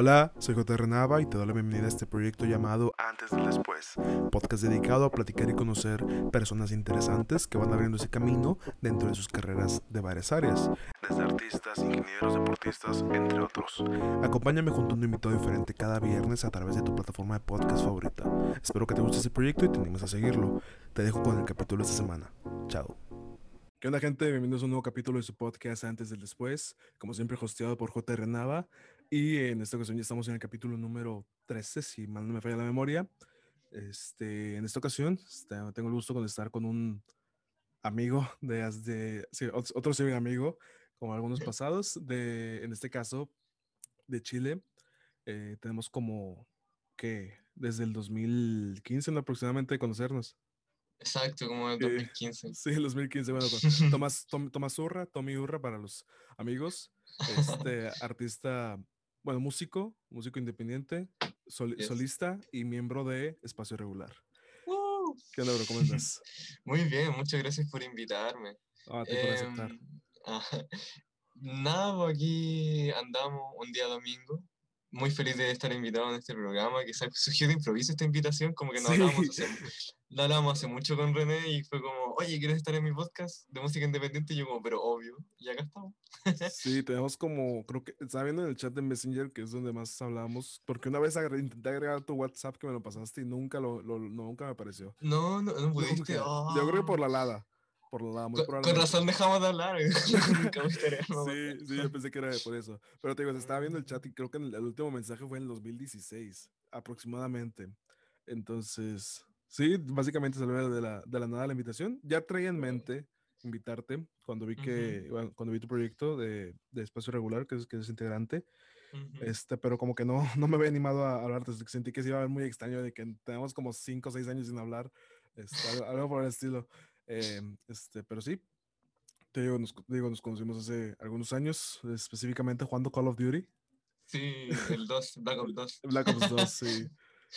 Hola, soy J. Nava y te doy la bienvenida a este proyecto llamado Antes del Después, podcast dedicado a platicar y conocer personas interesantes que van abriendo ese camino dentro de sus carreras de varias áreas, desde artistas, ingenieros, deportistas, entre otros. Acompáñame junto a un invitado diferente cada viernes a través de tu plataforma de podcast favorita. Espero que te guste este proyecto y te animes a seguirlo. Te dejo con el capítulo de esta semana. Chao. ¿Qué onda, gente? Bienvenidos a un nuevo capítulo de su podcast Antes del Después, como siempre hosteado por J. Nava. Y en esta ocasión ya estamos en el capítulo número 13, si mal no me falla la memoria. Este, en esta ocasión este, tengo el gusto de estar con un amigo de, de sí, otro civil amigo, como algunos pasados, de, en este caso, de Chile. Eh, tenemos como que desde el 2015 ¿no? aproximadamente de conocernos. Exacto, como el 2015. sí, el 2015. Bueno, Tomás, Tomás Urra, Tommy Urra para los amigos, este artista bueno, músico, músico independiente, solista y miembro de Espacio Regular. ¿Qué onda, bro? ¿Cómo estás? Muy bien, muchas gracias por invitarme. Ah, te por aceptar. Em, nada, pues aquí andamos un día domingo muy feliz de estar invitado en este programa, que surgió de improviso esta invitación, como que no hablábamos, hace, no hablábamos hace mucho con René y fue como, oye, ¿quieres estar en mi podcast de música independiente? Y yo como, pero obvio, y acá estamos. sí, tenemos como, creo que, estaba viendo en el chat de Messenger, que es donde más hablábamos, porque una vez intenté agregar tu WhatsApp que me lo pasaste y nunca, lo, nunca me apareció. No, no, no pudiste. Yo creo que por la lada por la muy con, con, razón dejamos de hablar. sí, sí, yo pensé que era por eso. Pero te digo, se estaba viendo el chat y creo que el, último mensaje fue en el 2016, aproximadamente. Entonces, sí, básicamente salió de la, de la nada la invitación. Ya traía en mente invitarte cuando vi que, cuando vi tu proyecto de, de espacio regular, que es, que es integrante. Este, pero como que no, no me había animado a hablar, sentí que se iba a ver muy extraño de que tenemos como 5 o 6 años sin hablar, este, algo por el estilo. Em, este, pero sí, te digo nos, digo, nos conocimos hace algunos años, específicamente jugando Call of Duty. Sí, el 2, Black Ops 2. Black Ops 2, sí.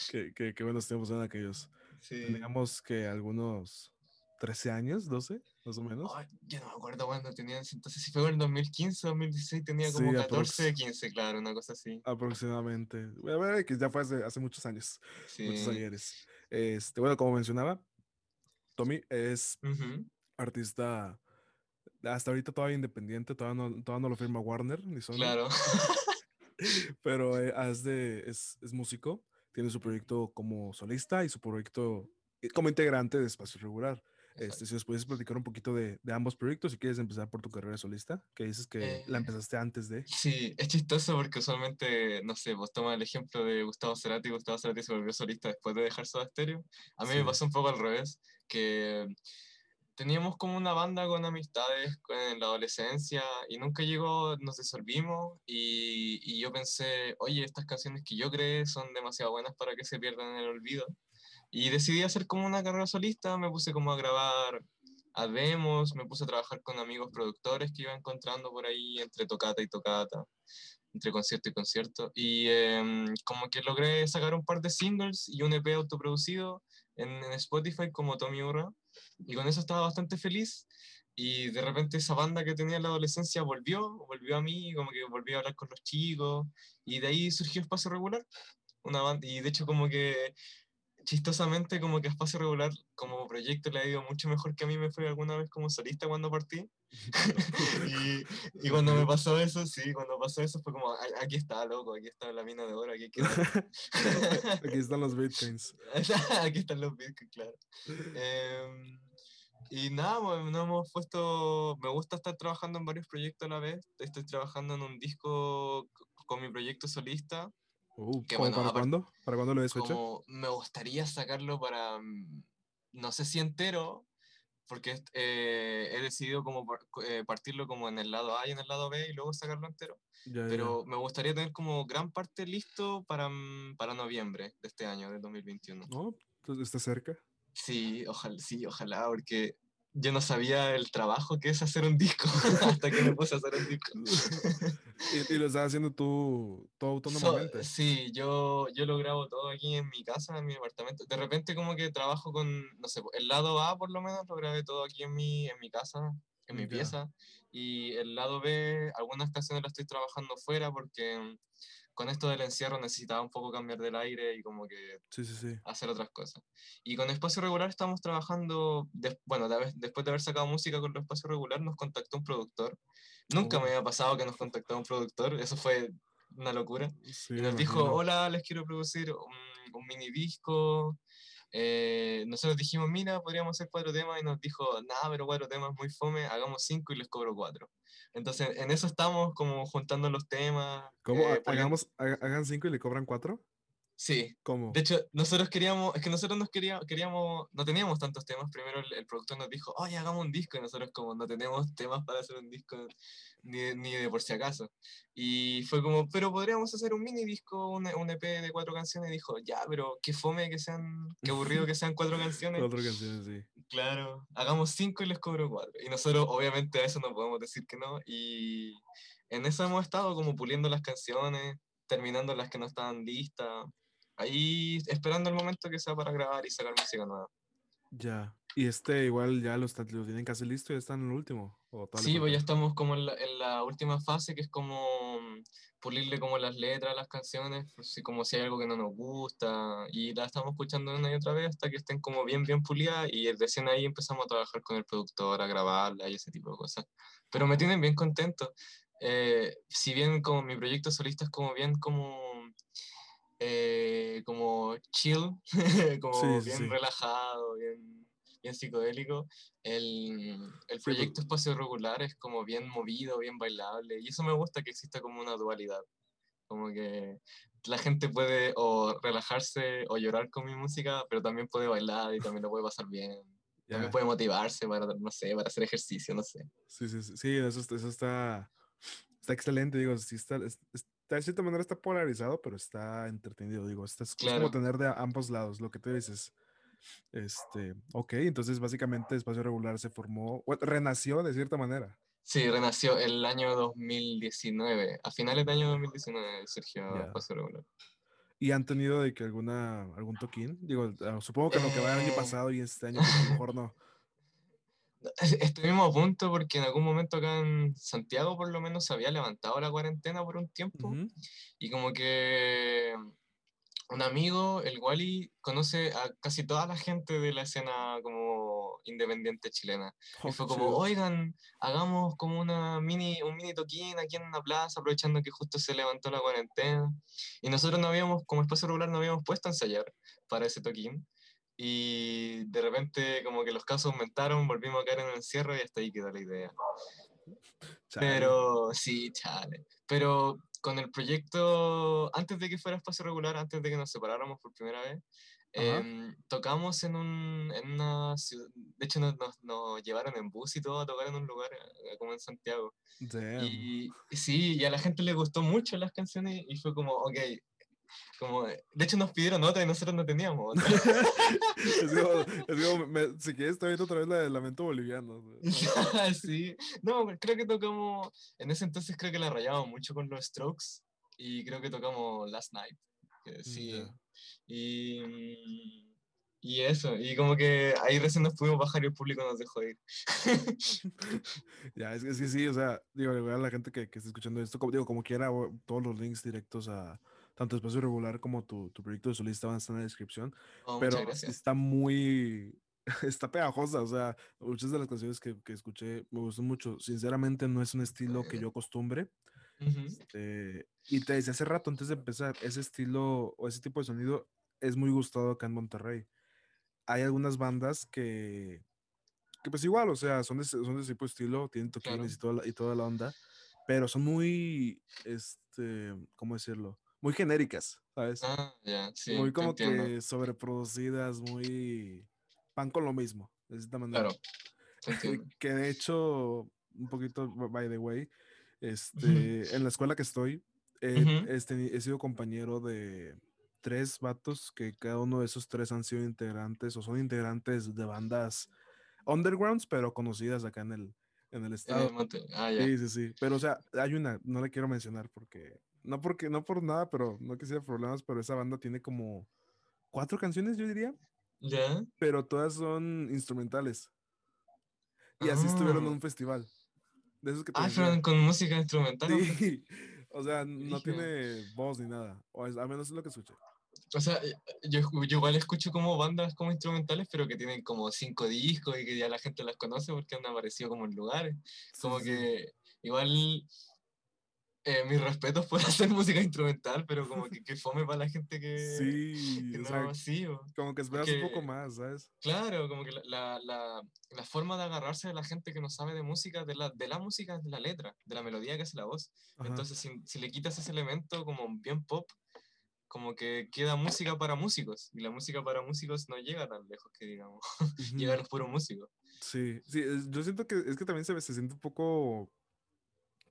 qué, qué, qué, buenos tiempos eran aquellos. Sí. Teníamos que algunos 13 años, 12, más o menos. yo no me acuerdo cuándo tenía, entonces si fue en el 2015 2016 tenía como 14, 15, claro, una cosa así. Aproximadamente. Bueno, que ya fue hace, hace muchos años, sí. muchos años. Este, bueno, como mencionaba, Tommy es artista hasta ahorita todavía independiente, todavía no, todavía no lo firma Warner ni Sony. Claro. Pero eh, es, de, es, es, músico, tiene su proyecto como solista y su proyecto eh, como integrante de Espacio Regular. Este, si nos puedes platicar un poquito de, de, ambos proyectos, si quieres empezar por tu carrera solista, que dices que la eh, empezaste antes de. Sí, es chistoso porque usualmente, no sé, vos tomas el ejemplo de Gustavo Cerati, Gustavo Cerati se volvió solista después de dejar Soda Stereo. A mí me pasó un poco al revés, que teníamos como una banda con amistades en la adolescencia y nunca llegó, nos disolvimos y, y yo pensé, oye, estas canciones que yo creé son demasiado buenas para que se pierdan en el olvido. Y decidí hacer como una carrera solista, me puse como a grabar a demos, me puse a trabajar con amigos productores que iba encontrando por ahí entre tocata y tocata, entre concierto y concierto. Y em, como que logré sacar un par de singles y un EP autoproducido en, Spotify como Tommy Urra. Y con eso estaba bastante feliz. Y de repente esa banda que tenía en la adolescencia volvió, volvió a mí, como que volví a hablar con los chicos. Y de ahí surgió Espacio Regular. Una banda, y de hecho como que chistosamente como que Espacio Regular como proyecto le ha ido mucho mejor que a mí me fue alguna vez como solista cuando partí. y, y, cuando me pasó eso, sí, cuando pasó eso fue como, aquí está, loco, aquí está la mina de oro, aquí, aquí están los bitcoins. aquí están los bitcoins, claro. Em, y nada, pues, nos hemos puesto, me gusta estar trabajando en varios proyectos a la vez. Estoy trabajando en un disco con mi proyecto solista Uh, ¿Para cuándo? ¿Para cuándo lo hecho? Me gustaría sacarlo para, mm, no sé si entero, porque eh, he decidido como eh, partirlo como en el lado A y en el lado B y luego sacarlo entero. pero me gustaría tener como gran parte listo para, mm, para noviembre de este año, de 2021. ¿No? ¿Está cerca? Sí, ojalá, sí, ojalá, porque yo no sabía el trabajo que es hacer un disco hasta que me puse a hacer un disco. ¿Y, lo estás haciendo tú todo autónomamente? sí, yo, yo lo grabo todo aquí en mi casa, en mi apartamento. De repente como que trabajo con, no sé, el lado A por lo menos lo grabé todo aquí en mi, en mi casa, en mi pieza. Y el lado B, algunas canciones las estoy trabajando fuera porque con esto del encierro necesitaba un poco cambiar del aire y como que Sí, sí, sí. hacer otras cosas. Y con Espacio Regular estamos trabajando, bueno, de haber- después de haber sacado música con Espacio Regular nos contactó un productor. Nunca Oh. me había pasado que nos contactara un productor, eso fue una locura. Y nos dijo, hola, les quiero producir un, un mini disco. Eh, nosotros dijimos, mira, podríamos hacer cuatro temas y nos dijo, nada, pero cuatro temas muy fome, hagamos cinco y les cobro cuatro. Entonces, en eso estamos como juntando los temas. ¿Cómo? eh, porque- Hagamos, ha- hagan cinco y le cobran cuatro. Sí, ¿Cómo? de hecho, nosotros queríamos, es que nosotros nos queríamos, queríamos, no teníamos tantos temas. Primero el, el productor nos dijo, oye, hagamos un disco. Y nosotros como no tenemos temas para hacer un disco ni, ni de por si acaso. Y fue como, pero podríamos hacer un mini disco, un, un EP de cuatro canciones. Y dijo, ya, pero qué fome que sean, qué aburrido que sean cuatro canciones. Cuatro canciones, sí. Claro, hagamos cinco y les cobro cuatro. Y nosotros, obviamente, a eso no podemos decir que no. Y en eso hemos estado como puliendo las canciones, terminando las que no estaban listas. Ahí esperando el momento que sea para grabar y sacar música nueva. Ya. Y este igual ya lo, está- lo tienen casi listo, ya están en el último. ¿o Sí, pues ya estamos como en la, en la última fase, que es como mm, pulirle como las letras a las canciones, si- como si hay algo que no nos gusta, y la estamos escuchando una y otra vez hasta que estén como bien, bien pulidas, y recién ahí empezamos a trabajar con el productor, a grabarla y ese tipo de cosas. Pero me tienen bien contento. Eh, si bien como mi proyecto solista es como bien como... eh, como chill, como Sí, sí, bien sí. relajado, bien, bien psicodélico, el, el Sí, proyecto pues- Espacio Regular es como bien movido, bien bailable, y eso me gusta que exista como una dualidad, como que la gente puede o relajarse o llorar con mi música, pero también puede bailar y también lo puede pasar bien, también Ya. puede motivarse para, no sé, para hacer ejercicio, no sé. Sí, sí, sí, sí, eso, está- eso está, está excelente, digo, sí está, es- está- de cierta manera está polarizado, pero está entretenido, digo, está, es, es como Claro. tener de ambos lados, lo que tú dices. Este, ok, entonces básicamente Espacio Regular se formó, bueno, renació de cierta manera. Sí, renació el año 2019, a finales del año 2019 surgió Ya. Espacio Regular. ¿Y han tenido de que alguna, algún toquín? Digo, ah, supongo que lo que va el año Eh. pasado y este año, pues, a lo mejor no. Estuvimos a punto porque en algún momento acá en Santiago por lo menos se había levantado la cuarentena por un tiempo Ujú. y como que un amigo, el Wally, conoce a casi toda la gente de la escena como independiente chilena. Oh, y fue como, oigan, hagamos como una mini, un mini toquín aquí en una plaza, aprovechando que justo se levantó la cuarentena. Y nosotros no habíamos, como espacio regular, no habíamos puesto a ensayar para ese toquín. Y de repente como que los casos aumentaron, volvimos a caer en el encierro y hasta ahí quedó la idea. Chale. Pero sí, chale. Pero con el proyecto, antes de que fuera espacio regular, antes de que nos separáramos por primera vez, em, tocamos en, un, en una ciudad, de hecho nos, nos, nos llevaron en bus y todo a tocar en un lugar eh, como en Santiago. Damn. Y sí, y a la gente le gustó mucho las canciones y fue como, ok, como, de hecho nos pidieron otra y nosotros no teníamos otra. Es como, es como, me- si quieres, te aviento otra vez la del lamento boliviano. sí, no, creo que tocamos, en ese entonces creo que la rayábamos mucho con los Strokes y creo que tocamos Last Night, que sí, ya. y, mm, y eso, y como que ahí recién nos pudimos bajar y el público nos dejó ir. Ya, es, que sí, o sea, digo, la gente que, que está escuchando esto, como, digo, como quiera, todos los links directos a tanto Espacio Regular como tu, tu proyecto de solista van a estar en la descripción, Oh, pero está muy, está pegajosa, o sea, muchas de las canciones que, que escuché me gustan mucho, sinceramente no es un estilo que yo acostumbre, este, y te decía hace rato, antes de empezar, ese estilo o ese tipo de sonido es muy gustado acá en Monterrey. Hay algunas bandas que, que pues igual, o sea, son de, ese- son de ese tipo de estilo, tienen toquines Claro. y, toda la, y toda la onda, pero son muy, este, ¿cómo decirlo? Muy genéricas, ¿sabes? Ah, ya, sí, muy como que sobreproducidas, muy... Pan con lo mismo, de cierta manera. Claro. Que de hecho, un poquito, by the way, este, en la escuela que estoy, eh, este, he sido compañero de tres vatos que cada uno de esos tres han sido integrantes o son integrantes de bandas undergrounds, pero conocidas acá en el, en el estado. Ah. Sí, sí, sí. Pero, o sea, hay una, no la quiero mencionar porque, no porque, no por nada, pero no quisiera problemas, pero esa banda tiene como cuatro canciones, yo diría, ¿Ya? pero todas son instrumentales. Y así estuvieron en Ah. un festival. De esos que Ah, fueron con música instrumental. Sí. O sea, no Brígido. tiene voz ni nada. O al menos es lo que escuché. O sea, yo, yo igual escucho como bandas como instrumentales, pero que tienen como cinco discos y que ya la gente las conoce porque han aparecido como en lugares. Sí, Como sí, sí. que igual eh, mis respetos por hacer música instrumental, pero como que, que fome para la gente que, Sí, que no, sea, sí, o- como que esperas un poco porque- más, ¿sabes? Claro, como que la, la, la, la forma de agarrarse de la gente que no sabe de música, de la, de la música es de la letra, de la melodía que hace la voz. Ajá. Entonces, si, si le quitas ese elemento como bien pop, como que queda música para músicos. Y la música para músicos no llega tan lejos que digamos. Ujú. Llegan los puros músicos. Sí, sí, yo siento que es que también se, se siente un poco,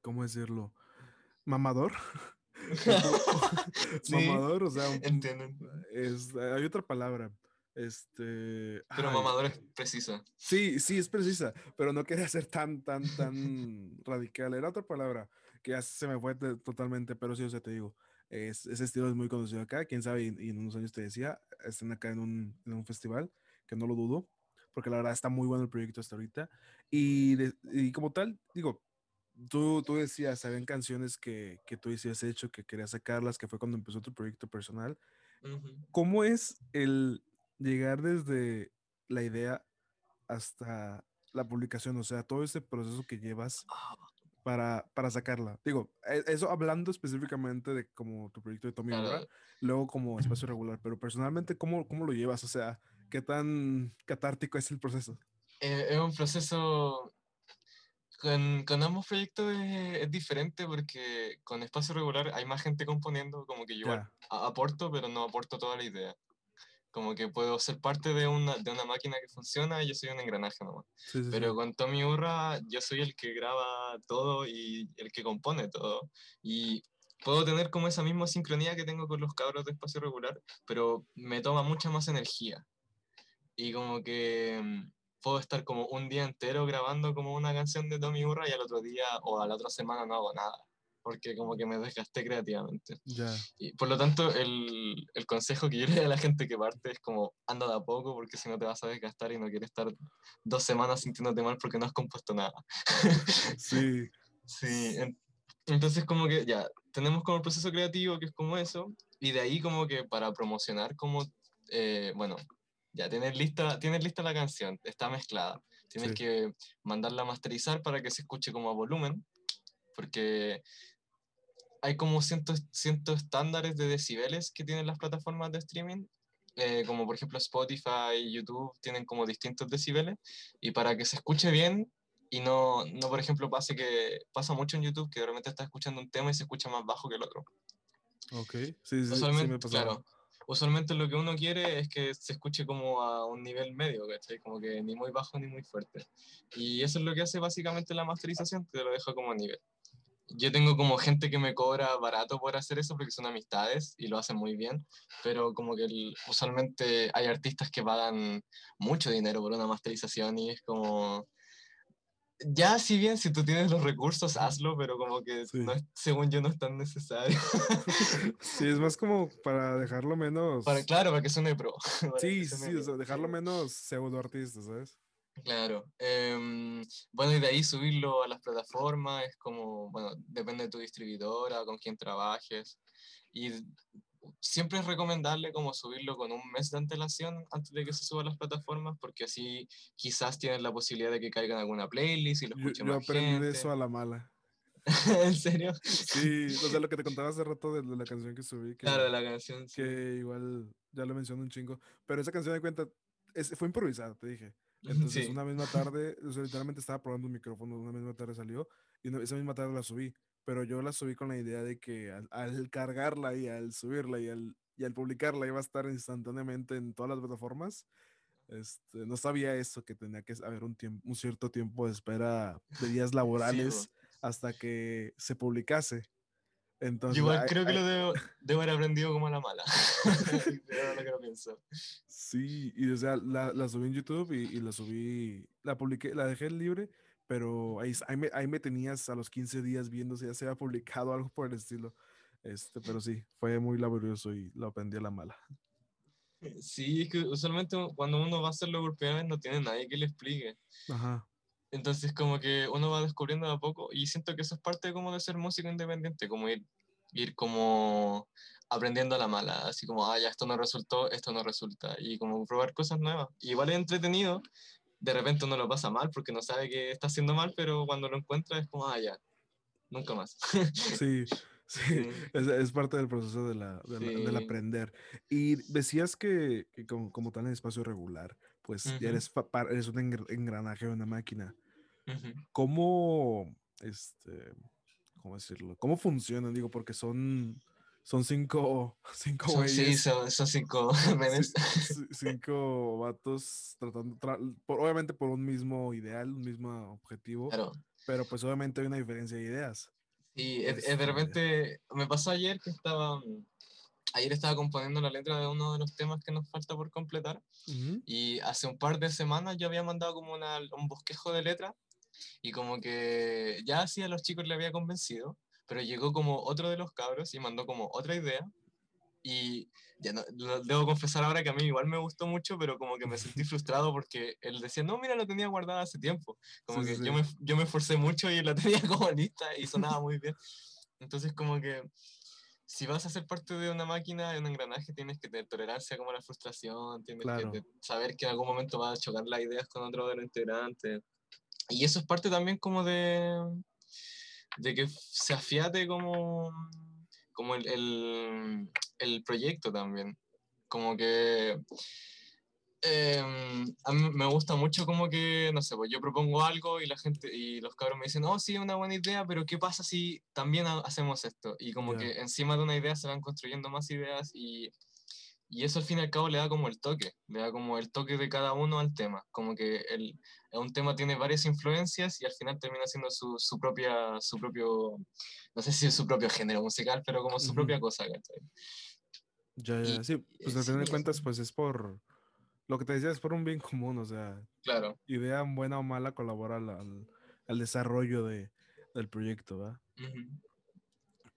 ¿cómo decirlo? Mamador. Sí, Mamador, o sea, un- Entienden. es, hay otra palabra. Este. Pero ay, mamador es precisa. Sí, sí, es precisa, pero no quería ser tan, tan, tan radical. Era otra palabra que ya se me fue totalmente, pero sí, o sea, te digo, es, ese estilo es muy conocido acá. Quién sabe, y, y en unos años te decía, estén acá en un, en un festival, que no lo dudo, porque la verdad está muy bueno el proyecto hasta ahorita. Y, de- y como tal, digo, tú, tú decías, habían canciones que, que tú decías hecho, que querías sacarlas, que fue cuando empezó tu proyecto personal. Ujú. ¿Cómo es el llegar desde la idea hasta la publicación? O sea, todo ese proceso que llevas para, para sacarla. Digo, e- eso hablando específicamente de como tu proyecto de Tommy claro, Obra, luego como espacio regular, pero personalmente, ¿cómo, ¿cómo lo llevas? O sea, ¿qué tan catártico es el proceso? eh, es un proceso. Con, con ambos proyectos es, es diferente porque con espacio regular hay más gente componiendo, como que yo a- aporto, pero no aporto toda la idea. Como que puedo ser parte de una, de una máquina que funciona y yo soy un engranaje nomás. sí, sí, sí. Pero con Tommy Urra yo soy el que graba todo y el que compone todo. Y puedo tener como esa misma sincronía que tengo con los cabros de espacio regular, pero me toma mucha más energía. Y como que mm, puedo estar como un día entero grabando como una canción de Tommy Urra y al otro día o a la otra semana no hago nada. Porque como que me desgasté creativamente. Ya, Y por lo tanto, el, el consejo que yo le doy a la gente que parte es como anda de a poco porque si no te vas a desgastar y no quieres estar dos semanas sintiéndote mal porque no has compuesto nada. sí, Sí, en- entonces como que ya, tenemos como el proceso creativo que es como eso, y de ahí como que para promocionar como, eh, bueno, ya tienes lista, tienes lista la canción, está mezclada, tienes Sí. que mandarla a masterizar para que se escuche como a volumen, porque hay como cientos, cientos estándares de decibeles que tienen las plataformas de streaming, eh, como por ejemplo Spotify y YouTube tienen como distintos decibeles, y para que se escuche bien y no, no por ejemplo, pase que pasa mucho en YouTube que de repente estás escuchando un tema y se escucha más bajo que el otro. ok. Sí, sí, sí, me claro, usualmente lo que uno quiere es que se escuche como a un nivel medio, ¿cachai? Como que ni muy bajo ni muy fuerte. Y eso es lo que hace básicamente la masterización, te lo deja como a nivel. Yo tengo como gente que me cobra barato por hacer eso porque son amistades y lo hacen muy bien, pero como que el- usualmente hay artistas que pagan mucho dinero por una masterización y es como... Ya, si bien, si tú tienes los recursos, hazlo, pero como que Sí. no es- según yo no es tan necesario. Sí, es más como para dejarlo menos. Para, claro, para que suene pro. Sí, suene sí, o sea, dejarlo menos pseudo artista, ¿sabes? Claro. em, bueno, y de ahí subirlo a las plataformas es como, bueno, depende de tu distribuidora, con quién trabajes. Y siempre es recomendable como subirlo con un mes de antelación antes de que se suba a las plataformas, porque así quizás tienes la posibilidad de que caiga en alguna playlist y lo Yo, escuche yo más aprendí gente. eso a la mala. ¿En serio? Sí, o sea, lo que te contaba hace rato de, de la canción que subí, que, Claro, de la canción. sí. que igual ya lo menciono un chingo, pero esa canción de cuenta es- fue improvisada, te dije. Entonces, sí. una misma tarde, o sea, literalmente estaba probando un micrófono, una misma tarde salió y una- esa misma tarde la subí, pero yo la subí con la idea de que al, al cargarla y al subirla y al, y al publicarla iba a estar instantáneamente en todas las plataformas. Este, no sabía eso, que tenía que haber un, tiempo, un cierto tiempo de espera de días laborales hasta que se publicase. Entonces, Yo igual hay- creo que hay- lo debo, debo haber aprendido como a la mala. Lo pienso. Sí, y o sea, la, la subí en YouTube y, y la subí, la publiqué, la dejé libre, pero ahí, ahí, me, ahí me tenías a los 15 días viendo si ya se había publicado algo por el estilo. Este, pero sí, fue muy laborioso y lo aprendí a la mala. Sí, es que usualmente cuando uno va a hacerlo por primera vez no tiene nadie que le explique. Ajá. Entonces como que uno va descubriendo de a poco y siento que eso es parte como de ser músico independiente, como ir, ir como aprendiendo a la mala, así como, ah, ya esto no resultó, esto no resulta, y como probar cosas nuevas. Y igual es entretenido, de repente uno lo pasa mal porque no sabe que está haciendo mal, pero cuando lo encuentra es como, ah, ya, nunca más. Sí, sí, es, es, parte del proceso de la, de la, del aprender. Y decías que, que como, como, tal en espacio regular, pues uh -huh. ya eres, eres un engranaje de una máquina. Uh -huh. ¿Cómo, este, cómo decirlo? ¿Cómo funcionan? Digo, porque son, son cinco, cinco son, Sí, son, son cinco menes. cinco vatos tratando, tra por, obviamente por un mismo ideal, un mismo objetivo. Claro. Pero pues obviamente hay una diferencia de ideas. Sí, este... de repente me pasó ayer que estaba, ayer estaba componiendo la letra de uno de los temas que nos falta por completar uh -huh. y hace un par de semanas yo había mandado como una, un bosquejo de letra y como que ya así a los chicos le había convencido, pero llegó como otro de los cabros y mandó como otra idea y ya no, debo confesar ahora que a mí igual me gustó mucho, pero como que me sentí frustrado porque él decía, no, mira, lo tenía guardado hace tiempo. Como sí, que sí. Yo, me, yo me esforcé mucho y la tenía como lista y sonaba muy bien. Entonces como que si vas a ser parte de una máquina, de un engranaje, tienes que tener tolerancia como a la frustración, tienes claro. que saber que en algún momento vas a chocar las ideas con otro de los integrantes. Y eso es parte también como de, de que se afiate como, como el, el, el proyecto también. Como que eh, a mí me gusta mucho como que, no sé, pues yo propongo algo y la gente y los cabros me dicen, oh, sí, es una buena idea, pero ¿qué pasa si también hacemos esto? Y como yeah. que encima de una idea se van construyendo más ideas y, y, eso al fin y al cabo le da como el toque, le da como el toque de cada uno al tema, como que el, un tema tiene varias influencias y al final termina siendo su, su propia, su propio, no sé si es su propio género musical, pero como su uh -huh. propia cosa, ¿cachai? Ya, ya, sí, pues al final de cuentas, pues es por, lo que te decía, es por un bien común, o sea, claro. idea buena o mala colabora al, al, al desarrollo de, del proyecto, ¿va? Uh -huh.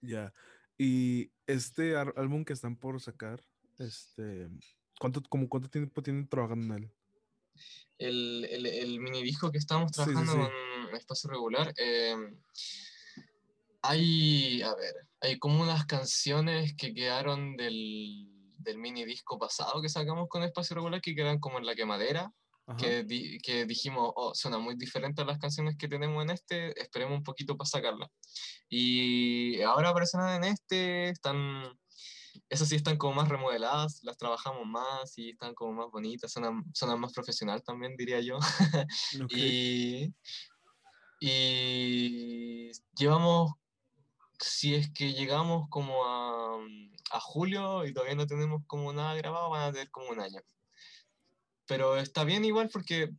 Ya, y este álbum que están por sacar, este, ¿cuánto, como, cuánto tiempo tienen trabajando en él? El, el, el mini disco que estamos trabajando sí, sí, sí. en espacio regular, eh, hay, a ver, hay como unas canciones que quedaron del, del mini disco pasado que sacamos con Espacio Regular que quedan como en la quemadera, que, di, que, dijimos, oh, suena muy diferente a las canciones que tenemos en este, esperemos un poquito para sacarla. Y ahora aparecen en este, están, esas sí están como más remodeladas, las trabajamos más y están como más bonitas, suenan, suenan más profesional también, diría yo. Okay. y, y llevamos si es que llegamos como a, a, julio y todavía no tenemos como nada grabado, van a tener como un año. Pero está bien igual porque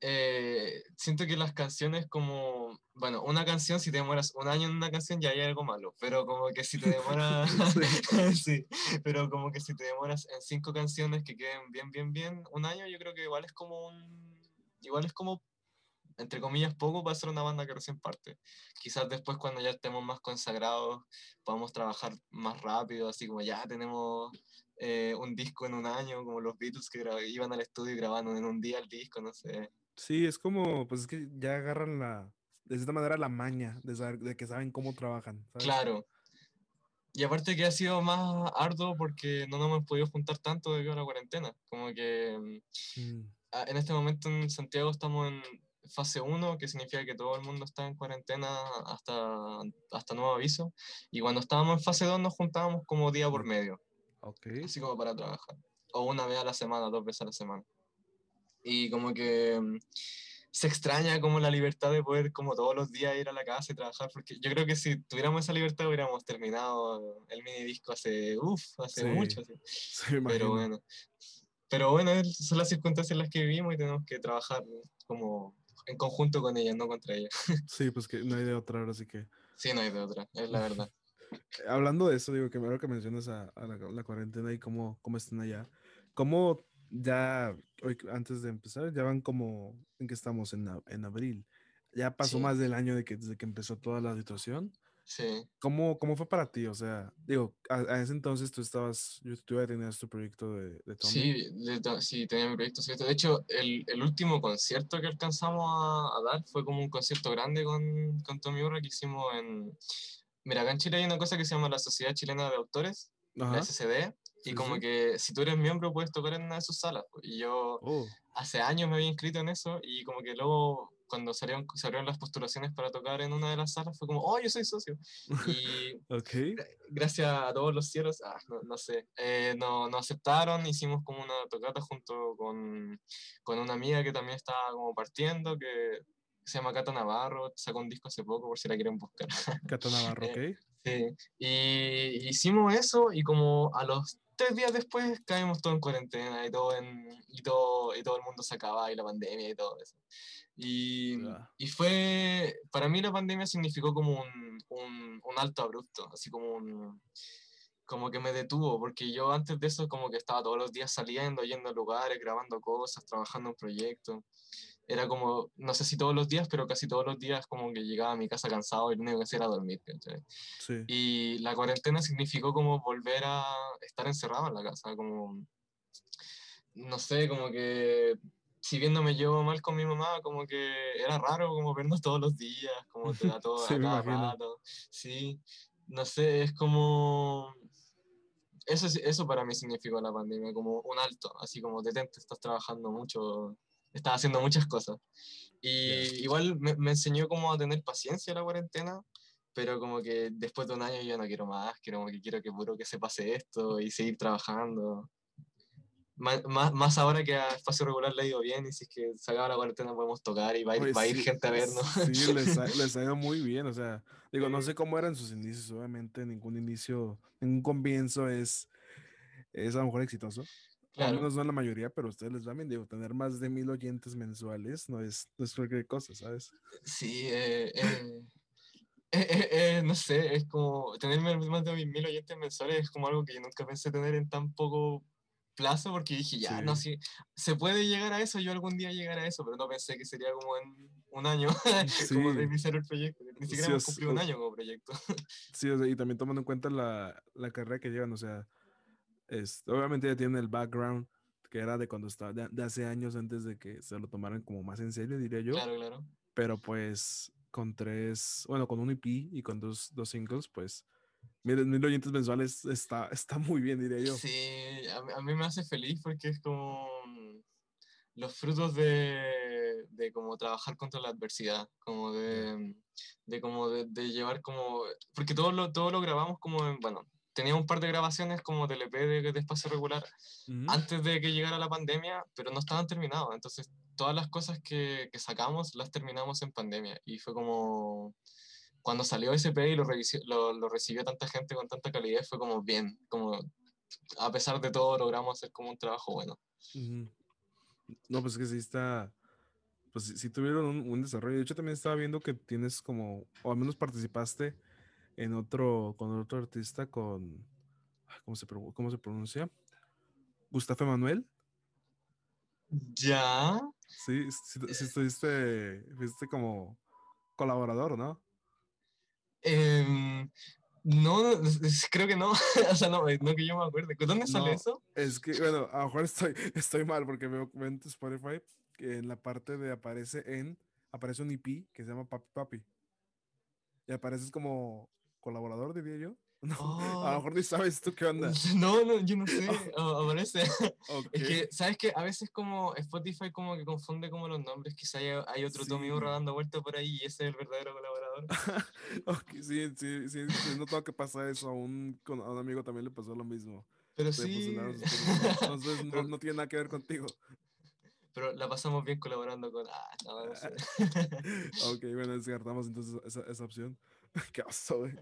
eh, siento que las canciones como, bueno, una canción, si te demoras un año en una canción ya hay algo malo, pero como que si te demoras, sí. pero como que si te demoras en cinco canciones que queden bien, bien, bien, un año yo creo que igual es como un, igual es como entre comillas, poco para ser una banda que recién parte. Quizás después cuando ya estemos más consagrados podamos trabajar más rápido, así como ya tenemos eh, un disco en un año, como los Beatles que iban al estudio y grababan en un día el disco, no sé. Sí, es como, pues es que ya agarran la, de cierta manera la maña de, saber, de que saben cómo trabajan. ¿sabes? Claro. Y aparte que ha sido más arduo porque no nos hemos podido juntar tanto debido a la cuarentena. Como que mm. en este momento en Santiago estamos en fase 1, que significa que todo el mundo está en cuarentena hasta, hasta nuevo aviso. Y cuando estábamos en fase 2 nos juntábamos como día por medio. Okay. Así como para trabajar. O una vez a la semana, dos veces a la semana. Y como que mm, se extraña como la libertad de poder como todos los días ir a la casa y trabajar, porque yo creo que si tuviéramos esa libertad hubiéramos terminado el mini disco hace, uff, hace sí. mucho. Así. Pero bueno. Pero bueno, son las circunstancias en las que vivimos y tenemos que trabajar como en conjunto con ella, no contra ella. Sí, pues que no hay de otra, ahora sí que. Sí, no hay de otra, es la verdad. Hablando de eso, digo que ahora que mencionas a, a la, la, cuarentena y cómo, cómo están allá, ¿cómo ya, hoy, antes de empezar, ya van como, ¿en que estamos? En, en abril. Ya pasó sí. más del año de que, desde que empezó toda la situación. Sí. ¿Cómo, ¿Cómo fue para ti? O sea, digo, a, a ese entonces tú estabas, yo, tú ya tenías tu proyecto de, de Tommy. Sí, de sí, tenía mi proyecto secreto. De hecho, el, el último concierto que alcanzamos a, a dar fue como un concierto grande con, con Tommy Urra que hicimos en... Mira, acá en Chile hay una cosa que se llama la Sociedad Chilena de Autores, la Ajá. SCD, y Sí, como sí. que si tú eres miembro puedes tocar en una de sus salas. Y yo Oh, hace años me había inscrito en eso y como que luego cuando salieron, se abrieron las postulaciones para tocar en una de las salas fue como, oh, yo soy socio. Y ok. gracias a todos los cielos, ah, no, no sé, eh, no- nos aceptaron, hicimos como una tocata junto con, con una amiga que también estaba como partiendo, que se llama Cata Navarro, sacó un disco hace poco por si la quieren buscar. Cata Navarro, ok. Eh, Sí, y hicimos eso y como a los tres días después caímos todos en cuarentena y todo, en, y todo, y todo el mundo se acababa y la pandemia y todo eso. Y, y fue, para mí la pandemia significó como un, un, un alto abrupto, así como un, como que me detuvo, porque yo antes de eso como que estaba todos los días saliendo, yendo a lugares, grabando cosas, trabajando en proyectos. Era como, no sé si todos los días, pero casi todos los días como que llegaba a mi casa cansado y lo único que hacía era dormir. ¿cachai? Sí. Y la cuarentena significó como volver a estar encerrado en la casa, como, no sé, como que si bien no me llevo mal con mi mamá, como que era raro como vernos todos los días, como te da todo Sí, a cada rato. Sí, no sé, es como... Eso, eso para mí significó la pandemia, como un alto, así como detente, estás trabajando mucho, estás haciendo muchas cosas. Y Ya. igual me, me enseñó como a tener paciencia la cuarentena, pero como que después de un año yo no quiero más, quiero como que quiero que puro que se pase esto y seguir trabajando. Más, más, más ahora que a espacio regular le ha ido bien y si es que se acaba la cuarentena podemos tocar y va a ir, Oye, va a ir sí, gente a vernos. Sí, les ha, les ha ido muy bien. O sea, digo, no Sí. sé cómo eran sus inicios. Obviamente, ningún inicio, ningún comienzo es, es a lo mejor exitoso. O al Claro. menos no la mayoría, pero a ustedes les va bien. Digo, tener más de mil oyentes mensuales no es, no es cualquier cosa, ¿sabes? Sí, eh, eh, eh, eh, eh, no sé, es como tener más de mil oyentes mensuales es como algo que yo nunca pensé tener en tan poco plazo porque dije, ya, no, Sí. sí, se puede llegar a eso, yo algún día llegar a eso, pero no pensé que sería como en un año, como de Sí. iniciar el proyecto, ni siquiera Sí, hemos cumplido un año como proyecto. Sí, y también tomando en cuenta la, la carrera que llevan, o sea, es, obviamente ya tienen el background que era de cuando estaba, de, de hace años antes de que se lo tomaran como más en serio, diría yo. Claro, claro. pero pues con tres, bueno, con un EP y con dos, dos singles, pues mil, mil oyentes mensuales está, está muy bien, diría yo. Sí, a, mí- a mí me hace feliz porque es como mm, los frutos de, de como trabajar contra la adversidad, como de, de como de, de llevar como, porque todo lo, todo lo grabamos como en, bueno, teníamos un par de grabaciones como del EP de, de espacio regular Ujú. antes de que llegara la pandemia, pero no estaban terminados, entonces todas las cosas que, que sacamos las terminamos en pandemia y fue como... Cuando salió ese EP y lo, lo, lo recibió tanta gente con tanta calidad, fue como bien, como a pesar de todo logramos hacer como un trabajo bueno. Ujú. No, pues es que sí está, pues sí, sí tuvieron un, un desarrollo. De hecho, también estaba viendo que tienes como, o al menos participaste en otro, con otro artista, con, ¿cómo se, cómo se pronuncia? Gustavo Emanuel. Ya. Sí, sí, sí estuviste, fuiste como colaborador, ¿no? Em, no, creo que no. o sea, no, eh, no que yo me acuerde. ¿Dónde sale No, eso? Es que, bueno, a lo mejor estoy, estoy mal porque veo veo en Spotify que en la parte de aparece en, aparece un EP que se llama Papi Papi. Y apareces como colaborador, diría yo. No, a lo Oh, mejor ni sabes tú qué onda. no, no, yo no sé. a- Aparece. Ok. Es que, ¿sabes qué? A veces como Spotify como que confunde como los nombres. Quizá hay, hay otro Tommy Urra Sí. dando vuelta por ahí y ese es el verdadero colaborador. Ok, sí, sí, sí, sí, no tengo que pasar eso. A un, a un amigo también le pasó lo mismo. Pero Se sí. Entonces no, no tiene nada que ver contigo. pero la pasamos bien colaborando con... Ah, no, no sé. Ok, bueno, descartamos entonces esa, esa opción. Qué oso, güey.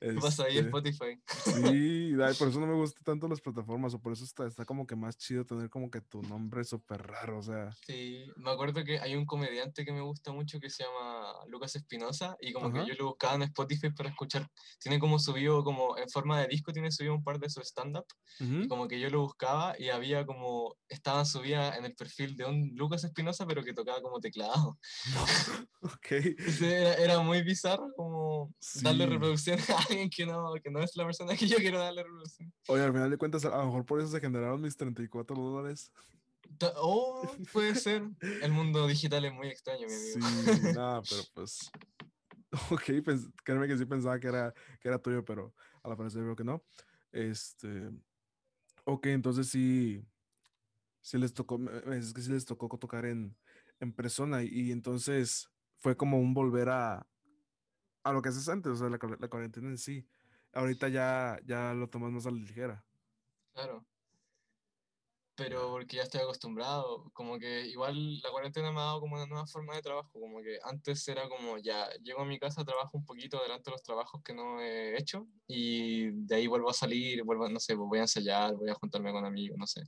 ¿Qué pasa ahí Este, Spotify? Sí, por eso no me gustan tanto las plataformas, o por eso está, está como que más chido tener como que tu nombre súper raro, o sea. Sí, me acuerdo que hay un comediante que me gusta mucho que se llama Lucas Espinosa, y como que yo lo buscaba en Spotify para escuchar, tiene como subido, como en forma de disco, tiene subido un par de su stand-up, y como que yo lo buscaba y había como, estaba subida en el perfil de un Lucas Espinosa, pero que tocaba como teclado. ok. Era, era, muy bizarro como darle reproducción a alguien que no, que no es la persona que yo quiero darle reproducción. Oye, al final de cuentas, a lo mejor por eso se generaron mis 34 dólares. Oh, puede ser. El mundo digital es muy extraño, mi amigo. Sí, nada, pero pues. Ok, créeme que sí pensaba que era, que era tuyo, pero a la parecer veo que no. Este. Ok, entonces sí. Sí les tocó. Es que sí les tocó tocar en, en persona. Y, entonces fue como un volver a. A lo que haces antes, o sea, la, la cuarentena en sí. Ahorita ya, ya lo tomas más a la ligera. Claro pero porque ya estoy acostumbrado, como que igual la cuarentena me ha dado como una nueva forma de trabajo, como que antes era como ya, llego a mi casa, trabajo un poquito delante de los trabajos que no he hecho y de ahí vuelvo a salir, vuelvo, no sé, voy a ensayar, voy a juntarme con amigos, no sé,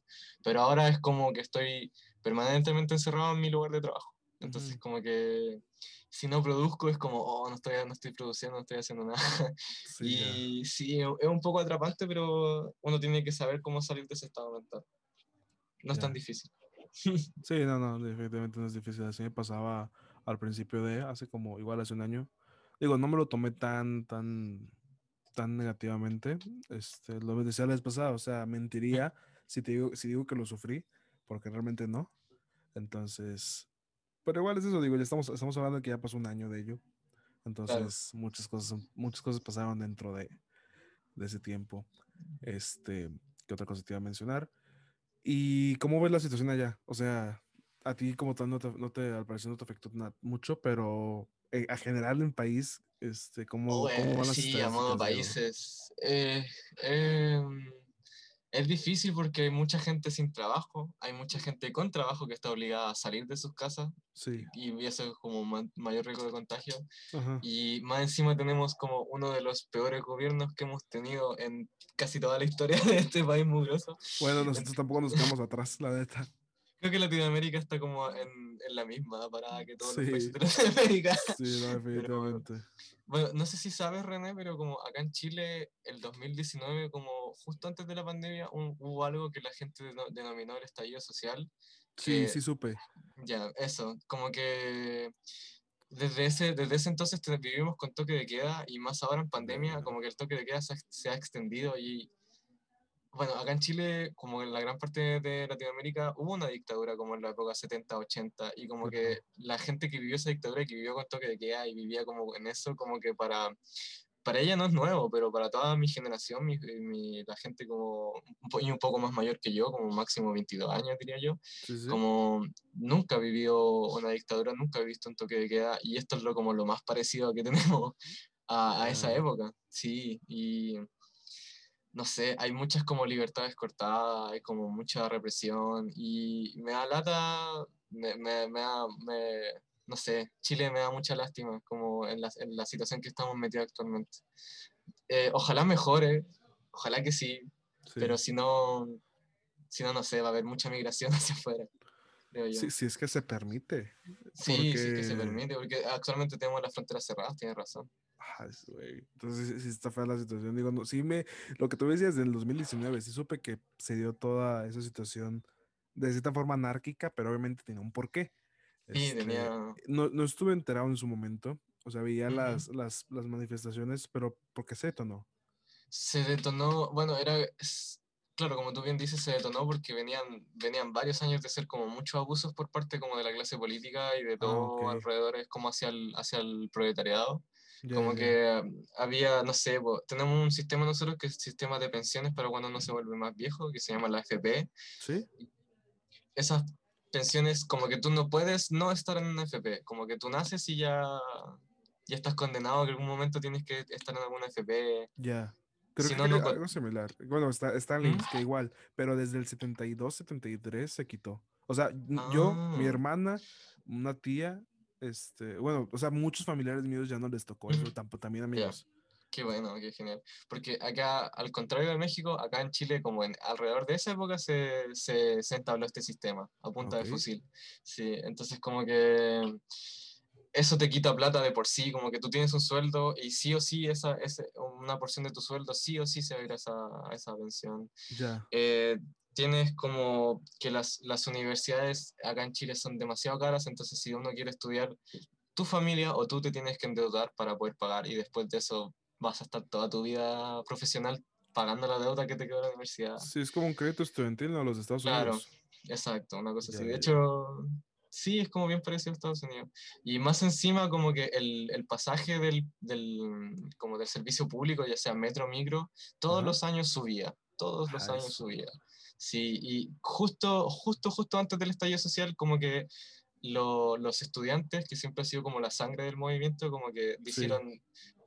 pero ahora es como que estoy permanentemente encerrado en mi lugar de trabajo, entonces como que si no produzco es como, oh, no estoy, no estoy produciendo, no estoy haciendo nada. y sí, es un poco atrapante, pero uno tiene que saber cómo salir de ese estado mental. No es tan difícil. Sí, no, no, definitivamente no es difícil. Así me pasaba al principio de, hace como, igual hace un año. Digo, no me lo tomé tan, tan, tan negativamente. Este, lo decía la vez pasada, o sea, mentiría si te digo, si digo que lo sufrí, porque realmente no. Entonces, pero igual es eso, digo, ya estamos, estamos hablando de que ya pasó un año de ello. Entonces, muchas cosas, muchas cosas pasaron dentro de, de ese tiempo. Este, ¿qué otra cosa te iba a mencionar? ¿Y cómo ves la situación allá? O sea, a ti como tal no te, no te al parecer no te afectó mucho, pero eh, a general en país, este, ¿cómo, oh, ¿cómo van las Sí, a modo países. Eh, em, es difícil porque hay mucha gente sin trabajo, hay mucha gente con trabajo que está obligada a salir de sus casas sí. y eso es como mayor riesgo de contagio. Y más encima tenemos como uno de los peores gobiernos que hemos tenido en casi toda la historia de este país mugroso. Bueno, nosotros tampoco nos quedamos atrás, la neta. Creo que Latinoamérica está como en, en la misma parada que todos los países de Latinoamérica. Sí, no, definitivamente. Bueno, no sé si sabes, René, pero como acá en Chile, el 2019, como justo antes de la pandemia, hubo algo que la gente denominó el estallido social. Sí, sí supe. Ya, eso, como que desde ese, desde ese entonces vivimos con toque de queda y más ahora en pandemia, como que el toque de queda se, se ha extendido y bueno, acá en Chile, como en la gran parte de Latinoamérica, hubo una dictadura como en la época 70, 80, y como que la gente que vivió esa dictadura, que vivió con toque de queda y vivía como en eso, como que para, para ella no es nuevo, pero para toda mi generación, mi, la gente como y un poco más mayor que yo, como máximo 22 años diría yo, como nunca vivió una dictadura, nunca he visto un toque de queda, y esto es lo, como lo más parecido que tenemos a, a esa época, sí, y no sé, hay muchas como libertades cortadas, hay como mucha represión y me da lata, me, me, me da, me, no sé, Chile me da mucha lástima como en la, en la situación que estamos metidos actualmente. Eh, ojalá mejore, ojalá que sí, pero si no, si no, no sé, va a haber mucha migración hacia afuera. Sí, si es que se permite. Sí, sí que se permite, porque actualmente tenemos las fronteras cerradas, tienes razón. Entonces, si está fea la situación. Digo, no, sí me, lo que tú decías del 2019, sí supe que se dio toda esa situación de cierta forma anárquica, pero obviamente tenía un porqué. Sí, tenía... Este, no, no, estuve enterado en su momento, o sea, veía las, las, las, manifestaciones, pero ¿por qué se detonó? Se detonó, bueno, era, claro, como tú bien dices, se detonó porque venían, venían varios años de ser como muchos abusos por parte como de la clase política y de ah, todo alrededor, es como hacia el, hacia el proletariado como que había, no sé, tenemos un sistema nosotros que es el sistema de pensiones para cuando uno se vuelve más viejo, que se llama la FP. Sí. Esas pensiones, como que tú no puedes no estar en una FP, como que tú naces y ya, ya estás condenado, que en algún momento tienes que estar en alguna FP. Ya. Creo que no, algo similar. Bueno, está, está ¿Mm? que igual, pero desde el 72, 73 se quitó. O sea, yo, mi ah. hermana, una tía este, bueno, o sea, muchos familiares míos ya no les tocó eso, tampoco, también amigos. Qué bueno, qué genial. Porque acá, al contrario de México, acá en Chile, como en alrededor de esa época, se, se, se entabló este sistema a punta Ok. de fusil. Sí, entonces como que eso te quita plata de por sí, como que tú tienes un sueldo y sí o sí esa, ese- una porción de tu sueldo sí o sí se va a ir a esa, a esa pensión. Ya. Eh, tienes como que las, las universidades acá en Chile son demasiado caras, entonces si uno quiere estudiar, tu familia o tú te tienes que endeudar para poder pagar y después de eso vas a estar toda tu vida profesional pagando la deuda que te quedó la universidad. Sí, es como un crédito estudiantil a los Estados Claro, Unidos. exacto, una cosa Ya, así. De ya. hecho, sí, es como bien parecido a Estados Unidos. Y más encima, como que el, el pasaje del, del, como del servicio público, ya sea metro o micro, todos Ajá. los años subía, todos los Ah, años eso. subía. Sí, y justo, justo, justo antes del estallido social, como que lo- los estudiantes, que siempre ha sido como la sangre del movimiento, como que dijeron,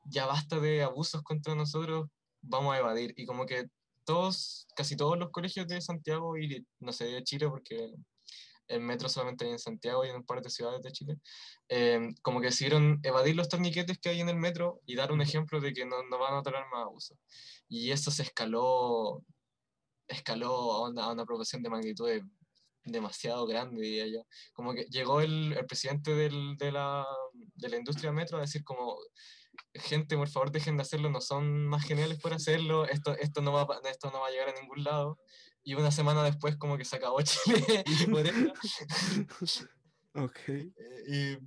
ya basta de abusos contra nosotros, vamos a evadir. Y como que todos, casi todos los colegios de Santiago y no sé, de Chile, porque el metro solamente hay en Santiago y en un par de ciudades de Chile, eh, como que decidieron evadir los torniquetes que hay en el metro y dar un ejemplo de que no, no van a tolerar más abusos. Y eso se escaló, escaló a una, a una proporción de magnitud de- demasiado grande, diría yo. Como que llegó el, el presidente del- de, la, de la industria metro a decir como, gente, por favor, dejen de hacerlo, no son más geniales por hacerlo, esto, esto, no, va, esto no va a llegar a ningún lado. Y una semana después como que se acabó Chile por esta. Ok. Eh, y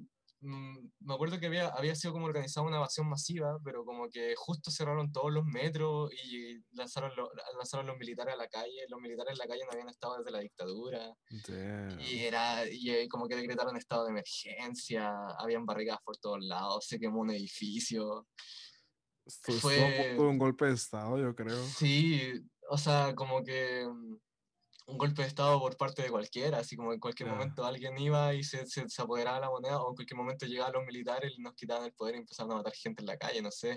mm, me acuerdo que había, había sido como organizada una evasión masiva, pero como que justo cerraron todos los metros y lanzaron, lo- lanzaron los militares a la calle. Los militares en la calle no habían estado desde la dictadura. Damn. Y era y eh, como que decretaron estado de emergencia, habían barricadas por todos lados, se quemó un edificio. Esto fue- de un golpe de estado, yo creo. Sí, o sea, como que mm, un golpe de estado por parte de cualquiera, así como en cualquier Ya. momento alguien iba y se, se, se apoderaba de la moneda, o en cualquier momento llegaban los militares y nos quitaban el poder y empezaban a matar gente en la calle, no sé.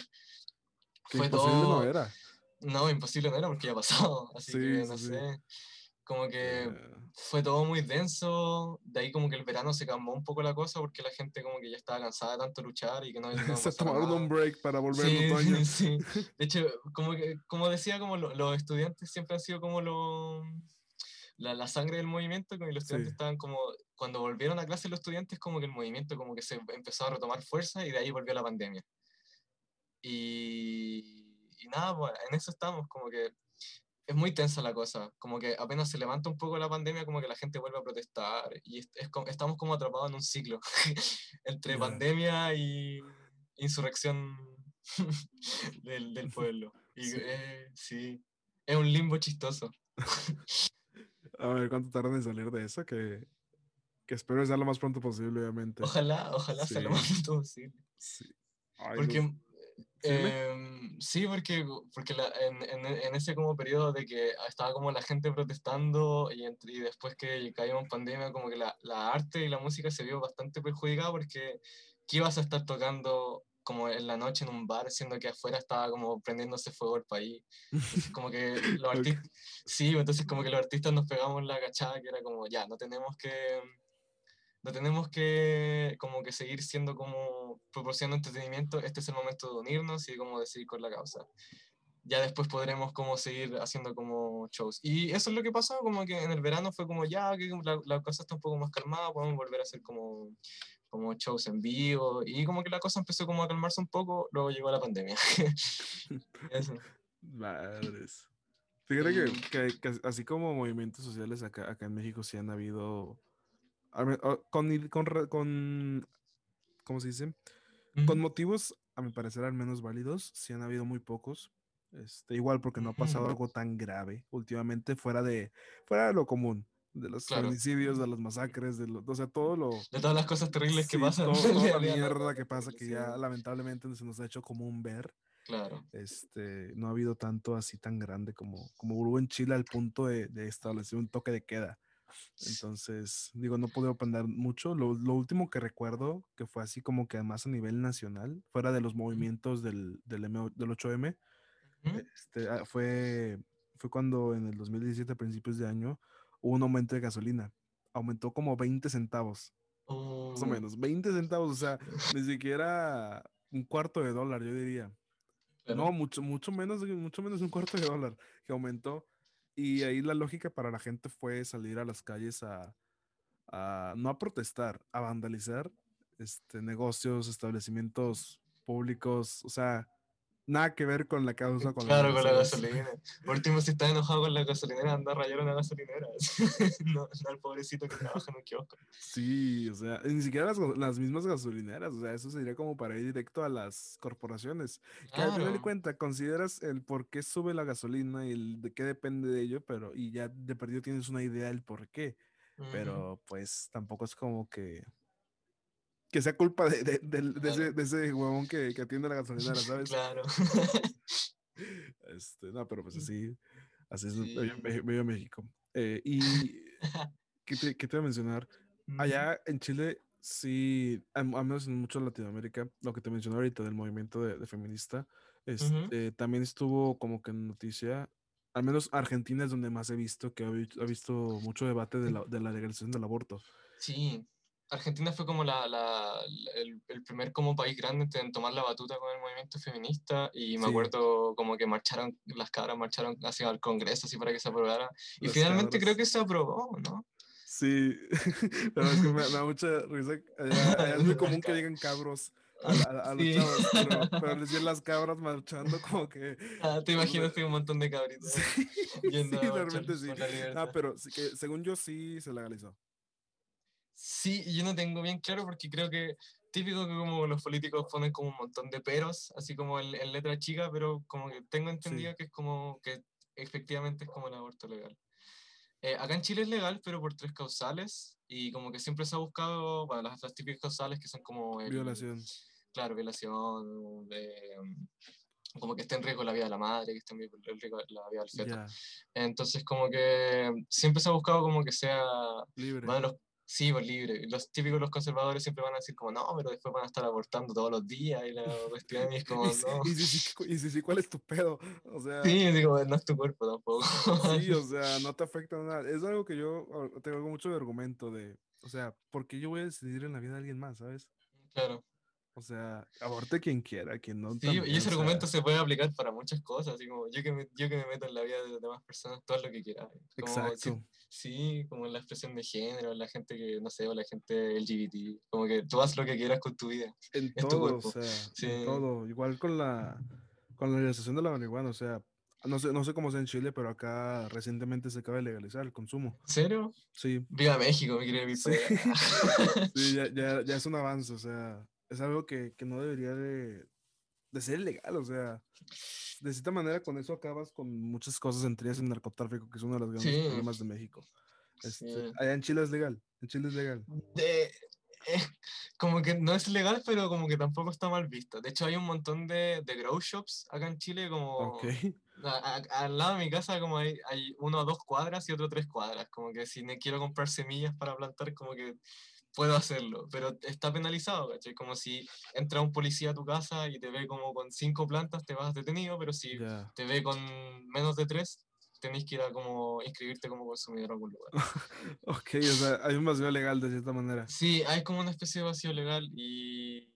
Que Fue imposible todo... no era. No, imposible no era porque ya ha pasado, así Sí, que sí, no sí. sé. Como que Yeah. fue todo muy denso, de ahí como que el verano se calmó un poco la cosa porque la gente como que ya estaba cansada de tanto luchar y que no, no Se tomaron un break para volver Sí, al otoño. sí. De hecho, como, que, como decía, como lo- los estudiantes siempre han sido como lo, la, la sangre del movimiento, como los estudiantes Sí. estaban como, cuando volvieron a clase los estudiantes, como que el movimiento como que se empezó a retomar fuerza y de ahí volvió la pandemia. Y, y nada, pues en eso estamos, como que es muy tensa la cosa, como que apenas se levanta un poco la pandemia, como que la gente vuelve a protestar y es, es estamos como atrapados en un ciclo entre Ya. pandemia y insurrección del, del pueblo. Y Sí. eh, sí, es un limbo chistoso. A ver cuánto tardan en salir de eso, que, que espero sea lo más pronto posible, obviamente. Ojalá, ojalá sea lo Sí. más pronto posible. Sí. Ay, Porque, Sí, em, sí, porque, porque la- en, en- en ese como periodo de que estaba como la gente protestando y, entre- y después que caímos en pandemia, como que la, la arte y la música se vio bastante perjudicada porque ¿qué ibas a estar tocando como en la noche en un bar, siendo que afuera estaba como prendiéndose fuego el país? Entonces, como que los artistas, sí, entonces como que los artistas nos pegamos la cachada que era como, ya, no tenemos que no tenemos que como que seguir siendo como proporcionando entretenimiento, este es el momento de unirnos y como de seguir con la causa. Ya después podremos como seguir haciendo como shows. Y eso es lo que pasó, como que en el verano fue como ya que la, la cosa está un poco más calmada, podemos volver a hacer como, como shows en vivo y como que la cosa empezó como a calmarse un poco, luego llegó la pandemia. eso. Madres. Fíjate que, que- que así como movimientos sociales acá, acá en México sí han habido. Con, con, con. ¿Cómo se dice? Con motivos, a mi parecer, al menos válidos, sí han habido muy pocos. Este, igual porque no ha pasado algo tan grave últimamente fuera de, fuera de lo común, de los Claro. feminicidios, de las masacres, de lo, o sea, todo lo, De todas las cosas terribles que sí, pasan. todo- toda la mierda que pasa que ya lamentablemente se nos ha hecho común ver. Claro. Este, no ha habido tanto así tan grande como, como hubo en Chile al punto de, de establecer un toque de queda. Entonces, digo, no puedo aprender mucho. Lo, lo último que recuerdo, que fue así como que más a nivel nacional, fuera de los movimientos del, del, M- del 8M, Ujú. este, ah, fue, fue cuando en el 2017, a principios de año, hubo un aumento de gasolina. Aumentó como 20 centavos, más o Uh, menos. 20 centavos, o sea, ni siquiera un cuarto de dólar, yo diría. No, mucho, mucho menos, mucho menos de un cuarto de dólar que aumentó. Y ahí la lógica para la gente fue salir a las calles a, a no a protestar, a vandalizar este, negocios, establecimientos públicos, o sea, nada que ver con la causa. Con claro, con la gasolina. Por último, si estás enojado con la gasolinera, anda a rayar una gasolinera. no, no al pobrecito que trabaja en un kiosco. Sí, o sea, ni siquiera las, las, mismas gasolineras, o sea, eso sería como para ir directo a las corporaciones. Que al final de cuentas consideras el por qué sube la gasolina y el de qué depende de ello, pero y ya de perdido tienes una idea del por qué. Pero pues tampoco es como que que sea culpa de, de, de, ese, de ese, huevón que, que, atiende la gasolinera, ¿sabes? Claro. Este, no, pero pues así, así es medio, México. Eh, y, ¿qué te, ¿qué te, voy a mencionar? Allá en Chile, sí, al menos en mucho Latinoamérica, lo que te mencioné ahorita del movimiento de, feminista, este, también estuvo como que en noticia, al menos Argentina es donde más he visto que ha, ha visto mucho debate de la, de la legalización del aborto. Sí, Argentina fue como la, la, el, el, primer como país grande en tomar la batuta con el movimiento feminista y me acuerdo como que marcharon, las cabras marcharon hacia el Congreso así para que se aprobara y finalmente creo que se aprobó, ¿no? Sí, pero es que me, da mucha risa, es muy común que digan cabros. A, a, los chavos, pero, pero dio las cabras marchando como que... Ah, te imaginas que un montón de cabritos sí, yendo sí, realmente sí. Ah, pero que, según yo sí se legalizó. Sí, yo no tengo bien claro porque creo que típico que como los políticos ponen como un montón de peros, así como en, letra chica, pero como que tengo entendido que es como que efectivamente es como el aborto legal. Eh, acá en Chile es legal, pero por tres causales, y como que siempre se ha buscado, bueno, las, típicas causales que son como... violación. Claro, violación, de, como que esté en riesgo la vida de la madre, que esté en riesgo la vida del feto. Entonces, como que siempre se ha buscado como que sea... Libre. Sí, por libre. Los típicos, los conservadores siempre van a decir como, no, pero después van a estar abortando todos los días y la cuestión es como, no. y, si, y si, ¿cuál es tu pedo? O sea... Sí, digo, no es tu cuerpo tampoco. sí, o sea, no te afecta nada. Es algo que yo tengo mucho de argumento de, o sea, ¿por qué yo voy a decidir en la vida de alguien más, sabes? Claro. O sea, aborte quien quiera, quien no. Sí, y ese argumento se puede aplicar para muchas cosas, así como yo que, me, yo que me meto en la vida de las demás personas, todo lo que quiera. Exacto. Sí, como en la expresión de género, la gente que, no sé, o la gente LGBT, como que tú haz lo que quieras con tu vida. En todo, o sea, en todo. Igual con la, con la legalización de la marihuana, o sea, no sé, no sé cómo sea en Chile, pero acá recientemente se acaba de legalizar el consumo. ¿En serio? Sí. Viva México, me quiere sí. sí, ya, ya, ya es un avance, o sea, es algo que, que no debería de, de, ser ilegal, o sea, de cierta manera con eso acabas con muchas cosas, entre ellas el narcotráfico, que es uno de los grandes problemas de México. Este, Allá en Chile es legal, en Chile es legal. De, como que no es legal, pero como que tampoco está mal visto. De hecho, hay un montón de, de grow shops acá en Chile, como al lado de mi casa, como hay, hay uno o dos cuadras y otro tres cuadras. Como que si me quiero comprar semillas para plantar, como que puedo hacerlo, pero está penalizado, ¿cachai? Como si entra un policía a tu casa y te ve como con cinco plantas, te vas detenido, pero si te ve con menos de tres, tenés que ir a como inscribirte como consumidor a algún lugar. ok, o sea, hay un vacío legal de cierta manera. Sí, hay como una especie de vacío legal y...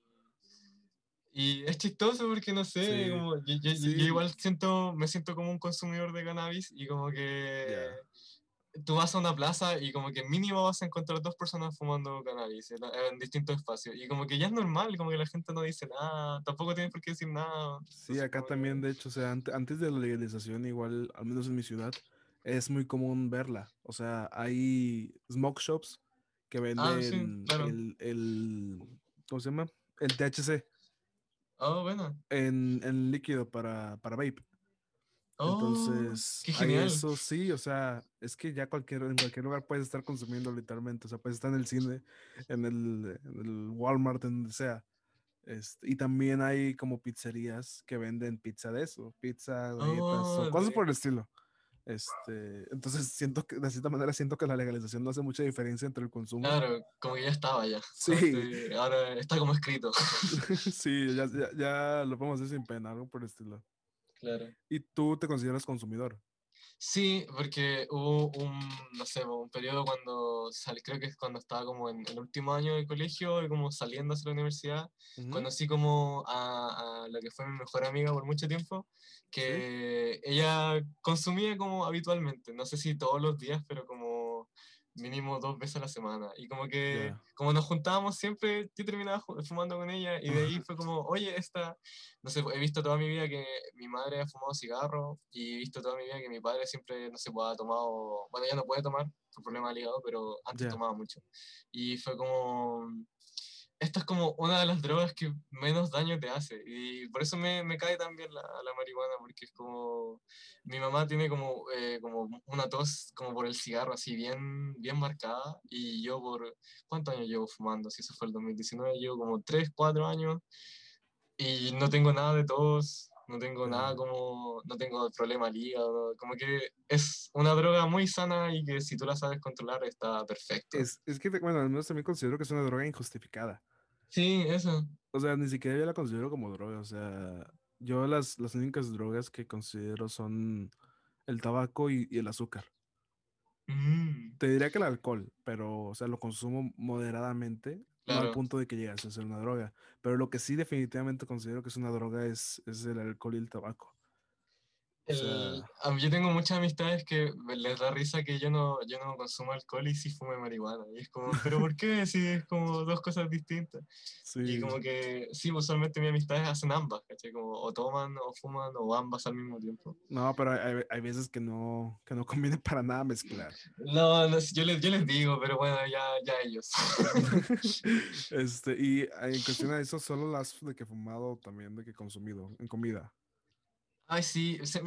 Y es chistoso porque no sé, como, yo, yo, igual siento, me siento como un consumidor de cannabis y como que tú vas a una plaza y como que mínimo vas a encontrar dos personas fumando cannabis en, distintos espacios. Y como que ya es normal, como que la gente no dice nada, tampoco tiene por qué decir nada. Sí, acá también, de hecho, o sea, antes de la legalización, igual, al menos en mi ciudad, es muy común verla. O sea, hay smoke shops que ah, venden el, el, ¿cómo se llama? El THC. Oh, bueno. En, en líquido para, para vape. Oh, Entonces, eso sí, o sea, es que ya cualquier, en cualquier lugar puedes estar consumiendo literalmente, o sea, puedes estar en el cine, en el, en el Walmart, en donde sea. Este, y también hay como pizzerías que venden pizza de eso, pizza, galletas, o oh, cosas por el estilo. Este, entonces siento que de cierta manera siento que la legalización no hace mucha diferencia entre el consumo. Claro, como que ya estaba ya. Sí. ahora está como escrito. sí, ya, ya, ya, lo podemos hacer sin pena, algo por el estilo. Claro. ¿Y tú te consideras consumidor? Sí, porque hubo un, no sé, un periodo cuando salí, creo que es cuando estaba como en el último año de colegio y como saliendo hacia la universidad, Ujú. conocí como a, a la que fue mi mejor amiga por mucho tiempo, que ella consumía como habitualmente, no sé si todos los días, pero como mínimo dos veces a la semana. Y como que, Ya. como nos juntábamos siempre, yo terminaba fumando con ella y de ahí fue como, oye, esta, no sé, he visto toda mi vida que mi madre ha fumado cigarro y he visto toda mi vida que mi padre siempre, no sé, pues, ha tomado, bueno, ya no puede tomar por problemas de hígado, pero antes Ya. tomaba mucho. Y fue como, esta es como una de las drogas que menos daño te hace. Y por eso me, me cae tan bien la, la marihuana, porque es como, mi mamá tiene como, eh, como una tos como por el cigarro así bien, bien marcada, y yo por, ¿cuántos años llevo fumando? Si eso fue el 2019, llevo como 3, 4 años y no tengo nada de tos, no tengo nada como, no tengo problema al hígado, como que es una droga muy sana y que si tú la sabes controlar está perfecto. Es, es que, bueno, al menos también considero que es una droga injustificada. Sí, eso. O sea, ni siquiera yo la considero como droga. O sea, yo las, las únicas drogas que considero son el tabaco y, y el azúcar. Mm, Te diría que el alcohol, pero, o sea, lo consumo moderadamente, no al punto de que llegase a ser una droga. Pero lo que sí definitivamente considero que es una droga es, es el alcohol y el tabaco. O El- sea, a mí- yo tengo muchas amistades que les da risa que yo no, yo no consumo alcohol y sí fume marihuana. Y es como, ¿pero por qué? Si es como dos cosas distintas. Y sí. como que, sí, usualmente mis amistades hacen ambas, ¿cachai? Como o toman o fuman o ambas al mismo tiempo. No, pero hay, hay- veces que no, que no conviene para nada mezclar. No, no yo les, yo les digo, pero bueno, ya, ya ellos. Este, y en cuestión a eso, solo las de que he fumado, también de que he consumido en comida. Ay, sí, eso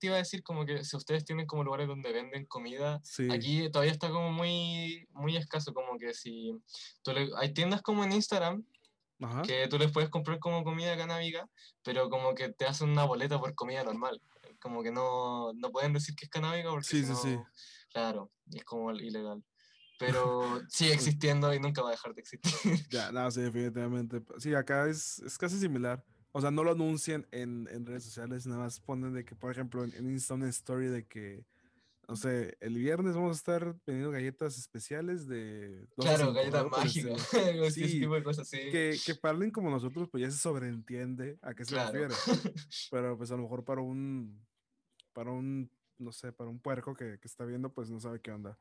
te iba a decir como que si ustedes tienen como lugares donde venden comida, Sí. aquí todavía está como muy, muy escaso, como que si tú le- hay tiendas como en Instagram Ajá. que tú les puedes comprar como comida canábica, pero como que te hacen una boleta por comida normal, como que no, no pueden decir que es canábica porque Sí, si sí, sí. no, claro, es como ilegal. Pero sigue existiendo y nunca va a dejar de existir. Ya, no, sí, definitivamente. Sí, acá es, es casi similar. O sea, no lo anuncian en, en redes sociales, nada más ponen de que, por ejemplo, en, en Insta una story de que, no sé, el viernes vamos a estar vendiendo galletas especiales de 12 Claro, galletas mágicas, así, Sí, tipo de cosas, sí. que, que parlen como nosotros, pues ya se sobreentiende a qué se Claro. refiere. Pero pues a lo mejor para un, para un, no sé, para un puerco que, que está viendo, pues no sabe qué onda.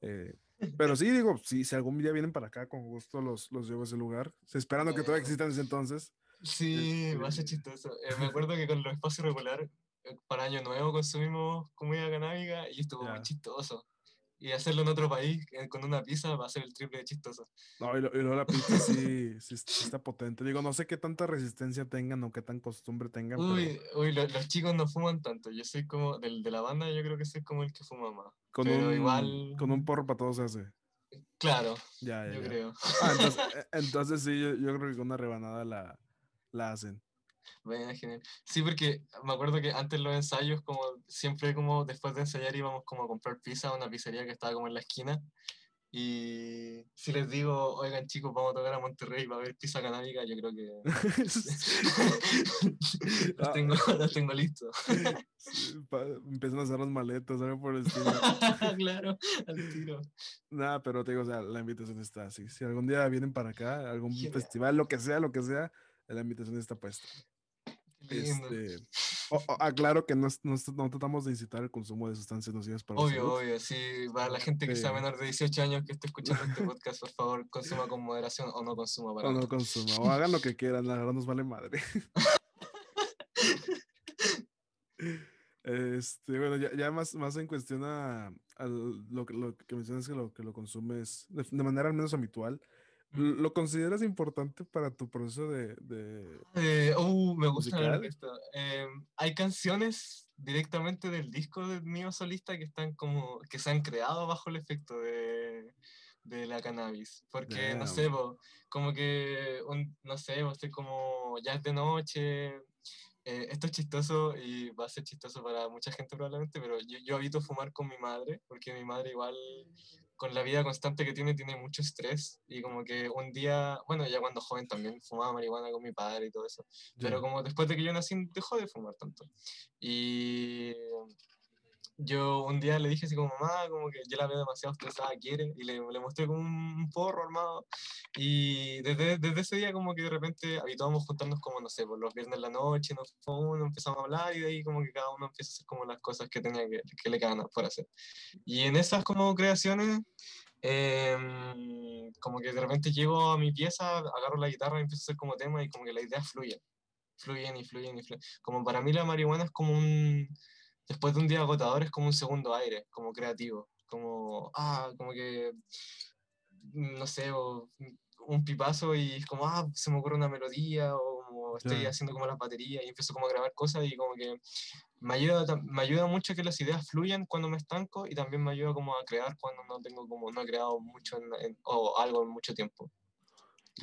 Eh, pero sí, digo, sí, si algún día vienen para acá, con gusto los, los llevo a ese lugar. Esperando que todavía existan desde entonces. Sí, va a ser Este, chistoso. Eh, me acuerdo que con los espacios regulares, eh, para Año Nuevo consumimos comida canábica y estuvo muy Ya. chistoso. Y hacerlo en otro país eh, con una pizza va a ser el triple de chistoso. No, y, lo- y luego la pizza sí, sí, sí está potente. Digo, no sé qué tanta resistencia tengan o qué tan costumbre tengan, pero Uy, uy, lo- los chicos no fuman tanto. Yo soy como, del, de la banda, yo creo que soy como el que fuma más. con Pero un, igual, con un porro para todos se hace. claro, Ya, ya, yo ya. creo. Ah, entonces, eh, entonces sí, yo, yo creo que con una rebanada la, la hacen. Bueno, genial. Sí, porque me acuerdo que antes los ensayos, como siempre como después de ensayar íbamos como a comprar pizza a una pizzería que estaba como en la esquina. Y si les digo, oigan chicos, vamos a tocar a Monterrey para ver pizza canábica, yo creo que los, Ah, tengo, los tengo listos. empiezan a hacer las maletas, algo por el estilo. claro, al tiro. Nada, pero te digo, o sea, la invitación está así. Si algún día vienen para acá, algún Genial. festival, lo que sea, lo que sea, la invitación está puesta. Este, o- o- aclaro que no, no, no tratamos de incitar el consumo de sustancias nocivas para Obvio, salud. obvio, sí, para la gente que sea Este- menor de 18 años que esté escuchando este podcast, por favor, consuma con moderación o no consuma para O no consuma, o hagan lo que quieran, la verdad nos vale madre. Este, bueno, ya, ya más, más en cuestión a, a lo, que- lo que mencionas que lo que lo consumes de, de manera al menos habitual. ¿Lo consideras importante para tu proceso de, de- Eh, uh, me gusta esto. Eh, hay canciones directamente del disco de mío solista que están como que se han creado bajo el efecto de, de la cannabis. Porque, no sé, po, como que, un- no sé, po, estoy como, ya es de noche, eh, esto es chistoso y va a ser chistoso para mucha gente probablemente, pero yo, yo evito fumar con mi madre, porque mi madre igual con la vida constante que tiene, tiene mucho estrés y como que un día, bueno, ya cuando joven también fumaba marihuana con mi padre y todo eso, pero Ya. como después de que yo nací dejó de fumar tanto. Y yo un día le dije así como, mamá, como que yo la veo demasiado estresada, quiere, y le, le mostré como un, porro armado, y desde, desde, ese día como que de repente habituamos juntarnos como, no sé, por los viernes en la noche, nos uno, empezamos a hablar, y de ahí como que cada uno empieza a hacer como las cosas que tenía que, que le quedan por hacer. Y en esas como creaciones, em, como que de repente llego a mi pieza, agarro la guitarra y empiezo a hacer como tema, y como que la idea fluye fluyen y fluyen y fluyen. Como para mí la marihuana es como un, después de un día agotador es como un segundo aire, como creativo, como, ah, como que, no sé, un pipazo y es como, ah, se me ocurre una melodía o estoy haciendo como las baterías y empiezo como a grabar cosas y como que me ayuda, me ayuda mucho que las ideas fluyan cuando me estanco y también me ayuda como a crear cuando no tengo como, no he creado mucho o algo en mucho tiempo.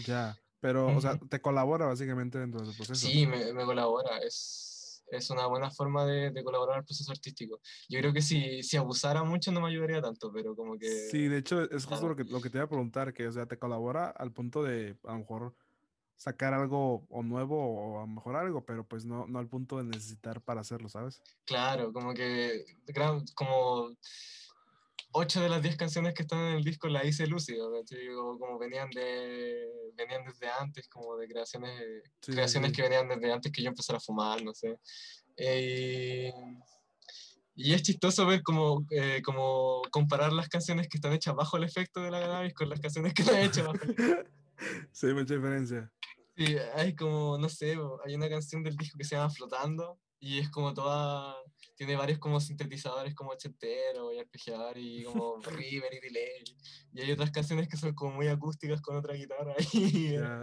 Ya, pero, o sea, te colabora básicamente dentro del proceso. Sí, me, me colabora, es es una buena forma de, de colaborar el proceso artístico. Yo creo que si, si abusara mucho no me ayudaría tanto, pero como que... Sí, de hecho es justo lo que, lo que te iba a preguntar, que o sea, te colabora al punto de a lo mejor sacar algo o nuevo o a lo mejor algo, pero pues no, no al punto de necesitar para hacerlo, ¿sabes? Claro, como que, como ocho de las diez canciones que están en el disco las hice lúcido, como venían de venían desde antes, como de creaciones, creaciones que venían desde antes que yo empezara a fumar, no sé. Eh, y es chistoso ver como, eh, como comparar las canciones que están hechas bajo el efecto de la cannabis con las canciones que están hechas bajo el Sí, mucha diferencia. Sí, hay como, no sé, hay una canción del disco que se llama Flotando y es como toda tiene varios como sintetizadores como ochentero y arpegiador y como river y delay. Y hay otras canciones que son como muy acústicas con otra guitarra.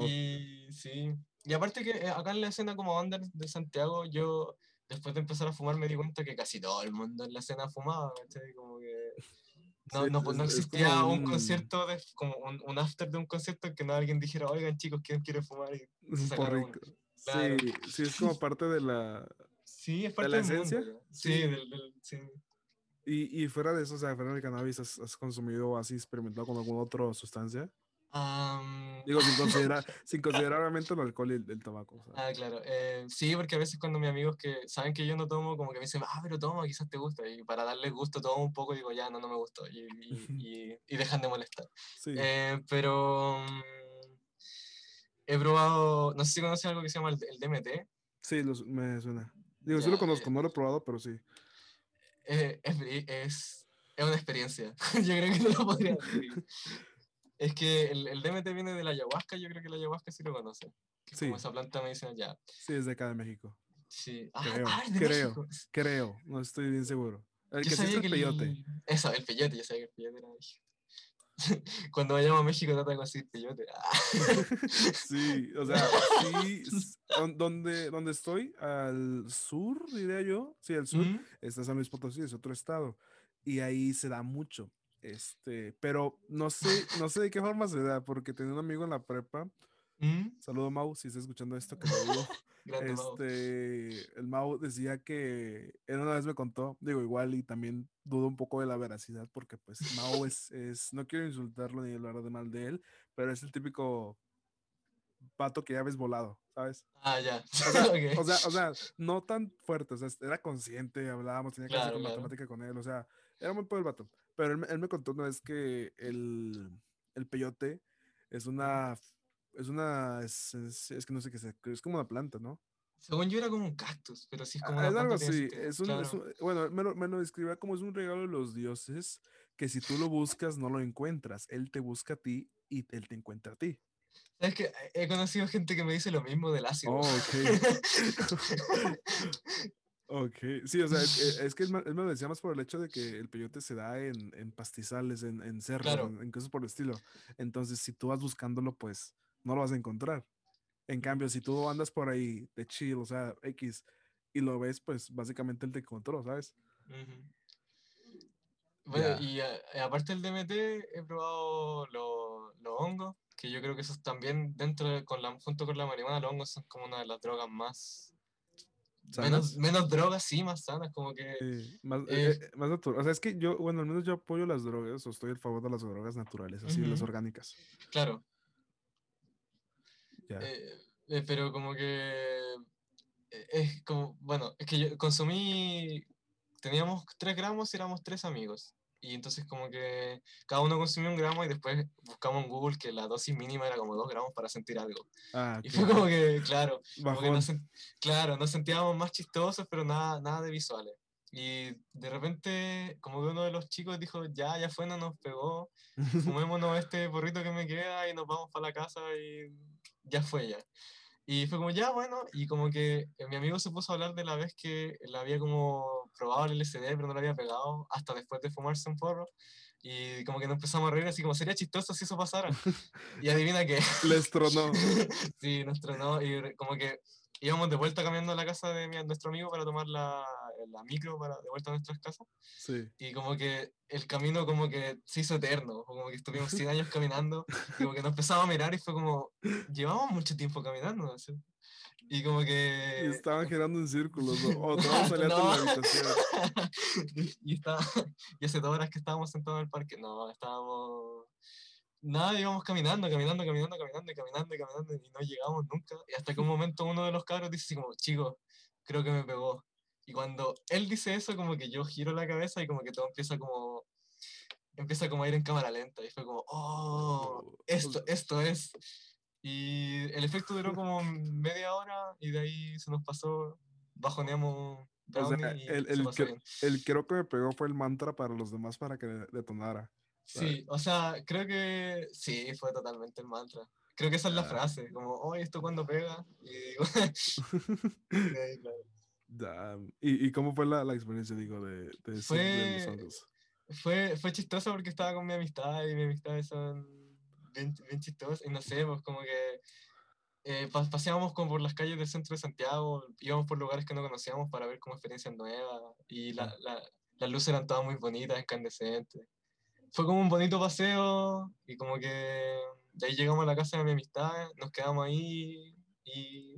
Y, y sí. Y aparte que eh, acá en la escena como under de Santiago, yo después de empezar a fumar me di cuenta que casi todo el mundo en la escena fumaba, Como que no, no, no, existía un... concierto, de, como un, un, after de un concierto que no alguien dijera, oigan chicos, ¿quién quiere fumar? Y un Sí, sí, es como parte de la, Sí, es parte de la esencia. Sí, Del, sí. Y, y, fuera de eso, o sea, fuera del cannabis, ¿has, has consumido o has experimentado con alguna otra sustancia? Digo, sin considerar, sin considerar obviamente el alcohol y el, tabaco. Ah, claro. Eh, sí, porque a veces cuando mis amigos que saben que yo no tomo, como que me dicen, ah, pero toma, quizás te gusta. Y para darles gusto tomo un poco, digo, ya, no, no me gustó. Y, y, y dejan de molestar. Sí. Eh, pero mm, he probado, no sé si conoces algo que se llama el, el DMT. Sí, los, me suena. Digo, sí lo conozco, no lo he probado, pero sí. Eh, es, es, es, una experiencia. yo creo que no lo podría decir. es que el, el, DMT viene de la ayahuasca, yo creo que la ayahuasca sí lo conoce. Sí. Como esa planta medicinal ya. Sí, es de acá de México. Sí. Ah, creo, ah, creo, México. creo, no estoy bien seguro. El yo que sí es el peyote. Eso, el peyote, yo sabía que el peyote era México. Cuando vayamos a México trata de conseguir peyote. sí, o sea, sí, donde, donde estoy, al sur, diría yo, sí, al sur, está San Luis Potosí, es otro estado, y ahí se da mucho, este, pero no sé, no sé de qué forma se da, porque tenía un amigo en la prepa, saludo Mau, si está escuchando esto, que lo digo, este, el Mau decía que él una vez me contó, digo igual y también dudo un poco de la veracidad porque pues Mau es, es no quiero insultarlo ni hablar de mal de él, pero es el típico pato que ya ves volado, ¿sabes? Ah, ya. O sea, o, sea, no tan fuerte, o sea, era consciente, hablábamos, tenía clase con matemática con él, o sea, era muy poco el vato. Pero él, él, me contó una vez que el, el peyote es una es una. Es, es, que no sé qué es. Es como una planta, ¿no? Según yo era como un cactus, pero sí es como ah, una. Es algo así. Es un, es un, bueno, me lo, me lo describía como es un regalo de los dioses que si tú lo buscas no lo encuentras. Él te busca a ti y él te encuentra a ti. Es que he conocido gente que me dice lo mismo del ácido. Oh, ok. ok, sí, o sea, es, que él, me lo decía más por el hecho de que el peyote se da en, en pastizales, en, en cerros, en, en, cosas por el estilo. Entonces, si tú vas buscándolo, pues no lo vas a encontrar. En cambio, si tú andas por ahí de chill, o sea, X, y lo ves, pues básicamente él te encontró, ¿sabes? Bueno, y eh, aparte del DMT, he probado los lo hongos, que yo creo que esos también, dentro con la, junto con la marihuana, los hongos son como una de las drogas más. Menos, menos, drogas, sí, más sanas, como que. más, eh, eh, más natural. O sea, es que yo, bueno, al menos yo apoyo las drogas, o estoy a favor de las drogas naturales, así, las orgánicas. Claro, eh, eh, pero como que eh, es como, bueno, es que yo consumí teníamos 3 gramos y éramos tres amigos. Y entonces como que cada uno consumió un gramo y después buscamos en Google que la dosis mínima era como 2 gramos para sentir algo. Ah, Y fue como que, claro, como que sen- claro, nos sentíamos más chistosos, pero nada, nada de visuales. Y de repente, como que uno de los chicos dijo, ya, ya fue, no nos pegó, fumémonos este porrito que me queda y nos vamos para la casa y ya fue ya. Y fue como, ya, bueno, y como que eh, mi amigo se puso a hablar de la vez que él había como probado el LSD, pero no lo había pegado, hasta después de fumarse un porro. Y como que nos empezamos a reír, así como, sería chistoso si eso pasara. Y adivina qué. Les tronó. sí, nos tronó y como que íbamos de vuelta caminando a la casa de mi- nuestro amigo para tomar la, la micro para de vuelta a nuestras casas. Sí. Y como que el camino como que se hizo eterno, como que estuvimos 100 años caminando, y como que nos empezamos a mirar y fue como, llevamos mucho tiempo caminando, así. Y como Y que... estaban girando en círculos. O, o todos salían de la No. habitación. y, estaba, y hace dos horas que estábamos sentados en el parque, no, estábamos... Nada, íbamos caminando, caminando, caminando, caminando, y caminando, y caminando, y no llegamos nunca. Y hasta que un momento uno de los cabros dice así como, chicos, creo que me pegó. Y cuando él dice eso, como que yo giro la cabeza y como que todo empieza como... Empieza como a ir en cámara lenta. Y fue como, oh, Oh, esto, esto es. Y el efecto duró como media hora y de ahí se nos pasó, bajoneamos O sea, y el, el, que, el creo que me pegó fue el mantra para los demás para que detonara. Sí, o sea, creo que sí, fue totalmente el mantra. Creo que esa es la Ah. frase, como, oye, ¿esto cuando pega? Y digo, sí, claro. Damn. ¿Y, ¿Y cómo fue la, la experiencia, digo, de, de, esos- de los Fue- hongos? fue, fue chistoso porque estaba con mi amistad y mis amistades son bien, bien chistosas y no sé, pues como que eh, pa- paseábamos como por las calles del centro de Santiago, íbamos por lugares que no conocíamos para ver como experiencias nuevas y la, la- las luces eran todas muy bonitas, incandescentes. Fue como un bonito paseo y como que de ahí llegamos a la casa de mi amistad, nos quedamos ahí y,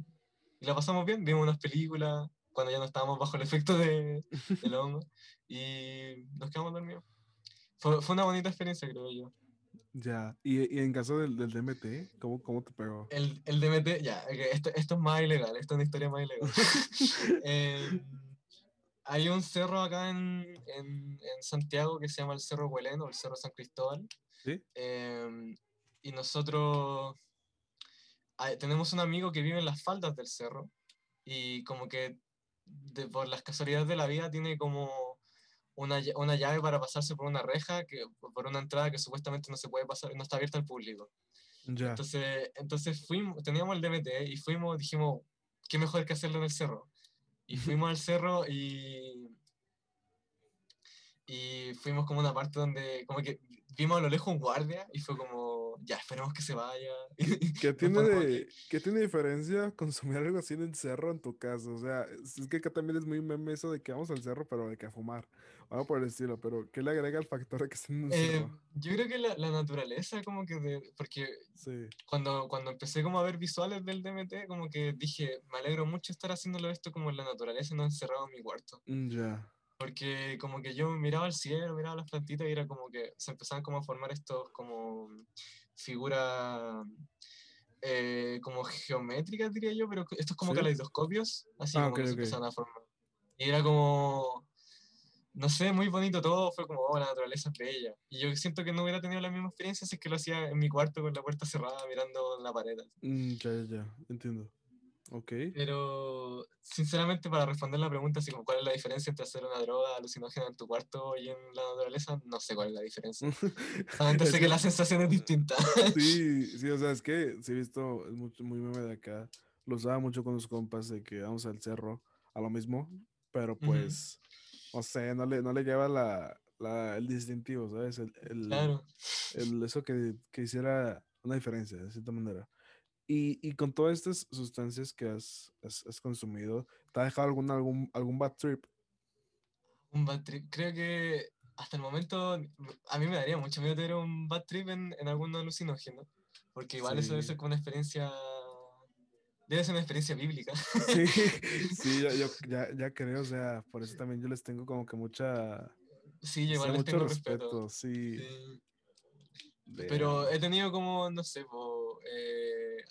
y la pasamos bien, vimos unas películas cuando ya no estábamos bajo el efecto de, del hongo y nos quedamos dormidos. Fue, fue una bonita experiencia, creo yo. Ya. ¿Y, y en caso del, del DMT, ¿cómo, cómo te pegó? El, el DMT, ya, esto, esto es más ilegal, esto es una historia más ilegal. Eh, hay un cerro acá en, en, en Santiago que se llama el Cerro Huelén o el Cerro San Cristóbal. ¿Sí? Eh, y nosotros ah, tenemos un amigo que vive en las faldas del cerro y como que de- por las casualidades de la vida tiene como una, una llave para pasarse por una reja, que, por una entrada que supuestamente no se puede pasar, no está abierta al público. Ya. Entonces, entonces fuimos, teníamos el DMT y fuimos, dijimos, qué mejor que hacerlo en el cerro. Y fuimos al cerro y, y fuimos como una parte donde, como que vimos a lo lejos un guardia y fue como, ya, esperemos que se vaya. ¿Qué tiene, de, ¿Qué tiene diferencia consumir algo así en el cerro en tu casa? O sea, es que acá también es muy meme eso de que vamos al cerro, pero de que a fumar. O algo por el estilo, pero ¿qué le agrega el factor de que estén en un Eh, cerro? yo creo que la, la naturaleza, como que, de, porque Sí. cuando, cuando empecé como a ver visuales del DMT, como que dije, me alegro mucho estar haciéndolo esto como en la naturaleza, no encerrado en mi cuarto. Mm, Ya. Porque como que yo miraba al cielo, miraba las plantitas y era como que se empezaban como a formar estos como figuras eh, como geométricas, diría yo, pero estos como Sí. caleidoscopios, así Ah, como ok, que se empezaban a formar. Y era como, no sé, muy bonito todo, fue como, oh, la naturaleza es bella. Y yo siento que no hubiera tenido la misma experiencia si es que lo hacía en mi cuarto con la puerta cerrada mirando la pared. Mm, ya, ya, ya. Entiendo. Ok. Pero, sinceramente, para responder la pregunta, así como cuál es la diferencia entre hacer una droga alucinógena en tu cuarto y en la naturaleza, no sé cuál es la diferencia. Solamente sé que- la sensación es distinta. Sí, sí, o sea, es que sí he visto, es mucho, muy meme de acá. Lo usaba mucho con los compas de que vamos al cerro a lo mismo, pero pues, no sé, no le, no le lleva la, la- el distintivo, ¿sabes? El, el, Claro. el- eso que, que hiciera una diferencia, de cierta manera. Y, y con todas estas sustancias que has, has, has consumido, ¿te ha dejado algún, algún, algún bad trip? Un bad trip. Creo que hasta el momento a mí me daría mucho miedo tener un bad trip en, en algún alucinógeno. Porque igual eso debe Sí. ser como una experiencia. Debe ser una experiencia bíblica. Sí, sí, yo, yo ya, ya creo, o sea, por eso también yo les tengo como que mucha, Sí, yo o sea, igual les mucho tengo respeto, respeto. sí. Sí. Pero he tenido como, no sé, po, eh,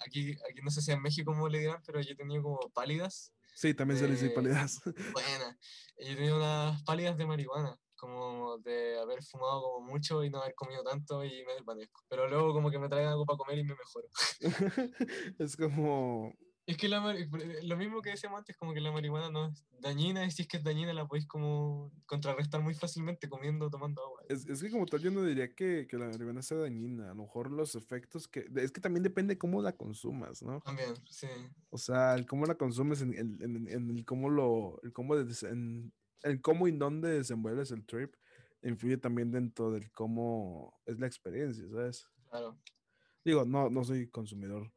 aquí, aquí no sé si en México cómo le dirán, pero yo he tenido como pálidas Sí, también se le dice de- pálidas. Buena. Y yo tenía unas pálidas de marihuana, como de haber fumado como mucho y no haber comido tanto y me desvanezco. Pero luego como que me traen algo para comer y me mejoro. es como, Es que la, mari- lo mismo que decíamos antes, como que la marihuana no es dañina y si es que es dañina la podéis como contrarrestar muy fácilmente comiendo o tomando agua. es, es que como tal yo no diría que, que la marihuana sea dañina. A lo mejor los efectos que, es que también depende cómo la consumas, ¿no? También, sí. O sea, el cómo la consumes, en, el- en- en el cómo lo, el cómo, en, el cómo y dónde desenvuelves el trip, influye también dentro del cómo es la experiencia, ¿sabes? Claro. Digo, no, no soy consumidor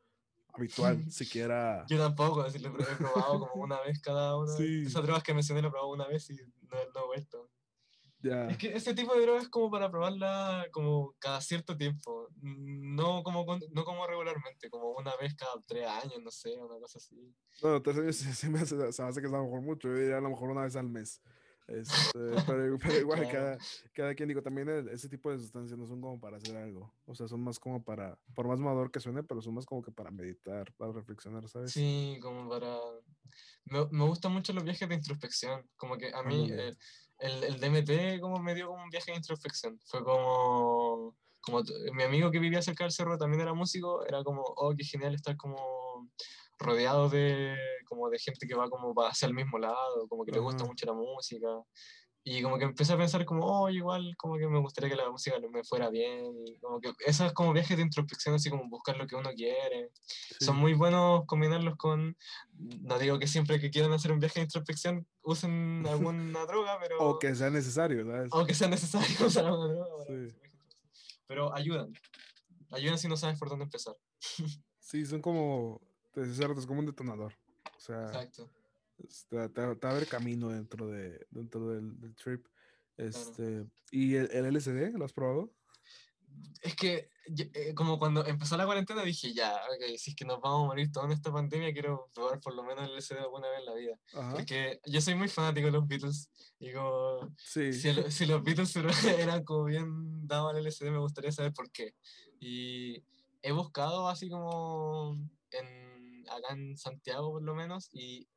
habitual, siquiera. Yo tampoco, así lo he he probado como una vez cada una. Sí. Esas drogas que mencioné lo he probado una vez y no, no he vuelto. Ya. Es que ese tipo de drogas es como para probarla como cada cierto tiempo, no como, no como regularmente, como una vez cada tres años, no sé, una cosa así. Bueno, tres años se, se me hace, se me hace que es a lo mejor mucho. Yo diría a lo mejor una vez al mes. Este, pero, pero igual, cada, cada quien, digo, también el- ese tipo de sustancias no son como para hacer algo. O sea, son más como para, por más maduro que suene, pero son más como que para meditar, para reflexionar, ¿sabes? Sí, como para... Me, me gustan mucho los viajes de introspección, como que a mí eh, el, el DMT como me dio como un viaje de introspección, fue como... Como mi amigo que vivía cerca del cerro también era músico, era como, oh, qué genial estar como rodeado de, como de gente que va como hacia el mismo lado, como que le gusta mucho la música. Y como que empecé a pensar como, oh, igual como que me gustaría que la música me fuera bien. Y como que esos como viajes de introspección, así como buscar lo que uno quiere. Sí. Son muy buenos combinarlos con, no digo que siempre que quieran hacer un viaje de introspección usen alguna droga, pero... O que sea necesario, ¿sabes? o que sea necesario usar una droga. Sí. Pero ayudan. Ayudan si no sabes por dónde empezar. Sí, son como, te es como un detonador. O sea, Exacto. este, te, te abre camino dentro, de, dentro del, del trip. Este, ¿Y el, el LSD? ¿Lo has probado? Es que eh, como cuando empezó la cuarentena dije, ya, ok, si es que nos vamos a morir todos en esta pandemia, quiero probar por lo menos el LSD alguna vez en la vida. Ajá. Porque yo soy muy fanático de los Beatles y como Sí. si, si los Beatles eran como bien dados al LSD, me gustaría saber por qué. Y he buscado así como en, acá en Santiago por lo menos y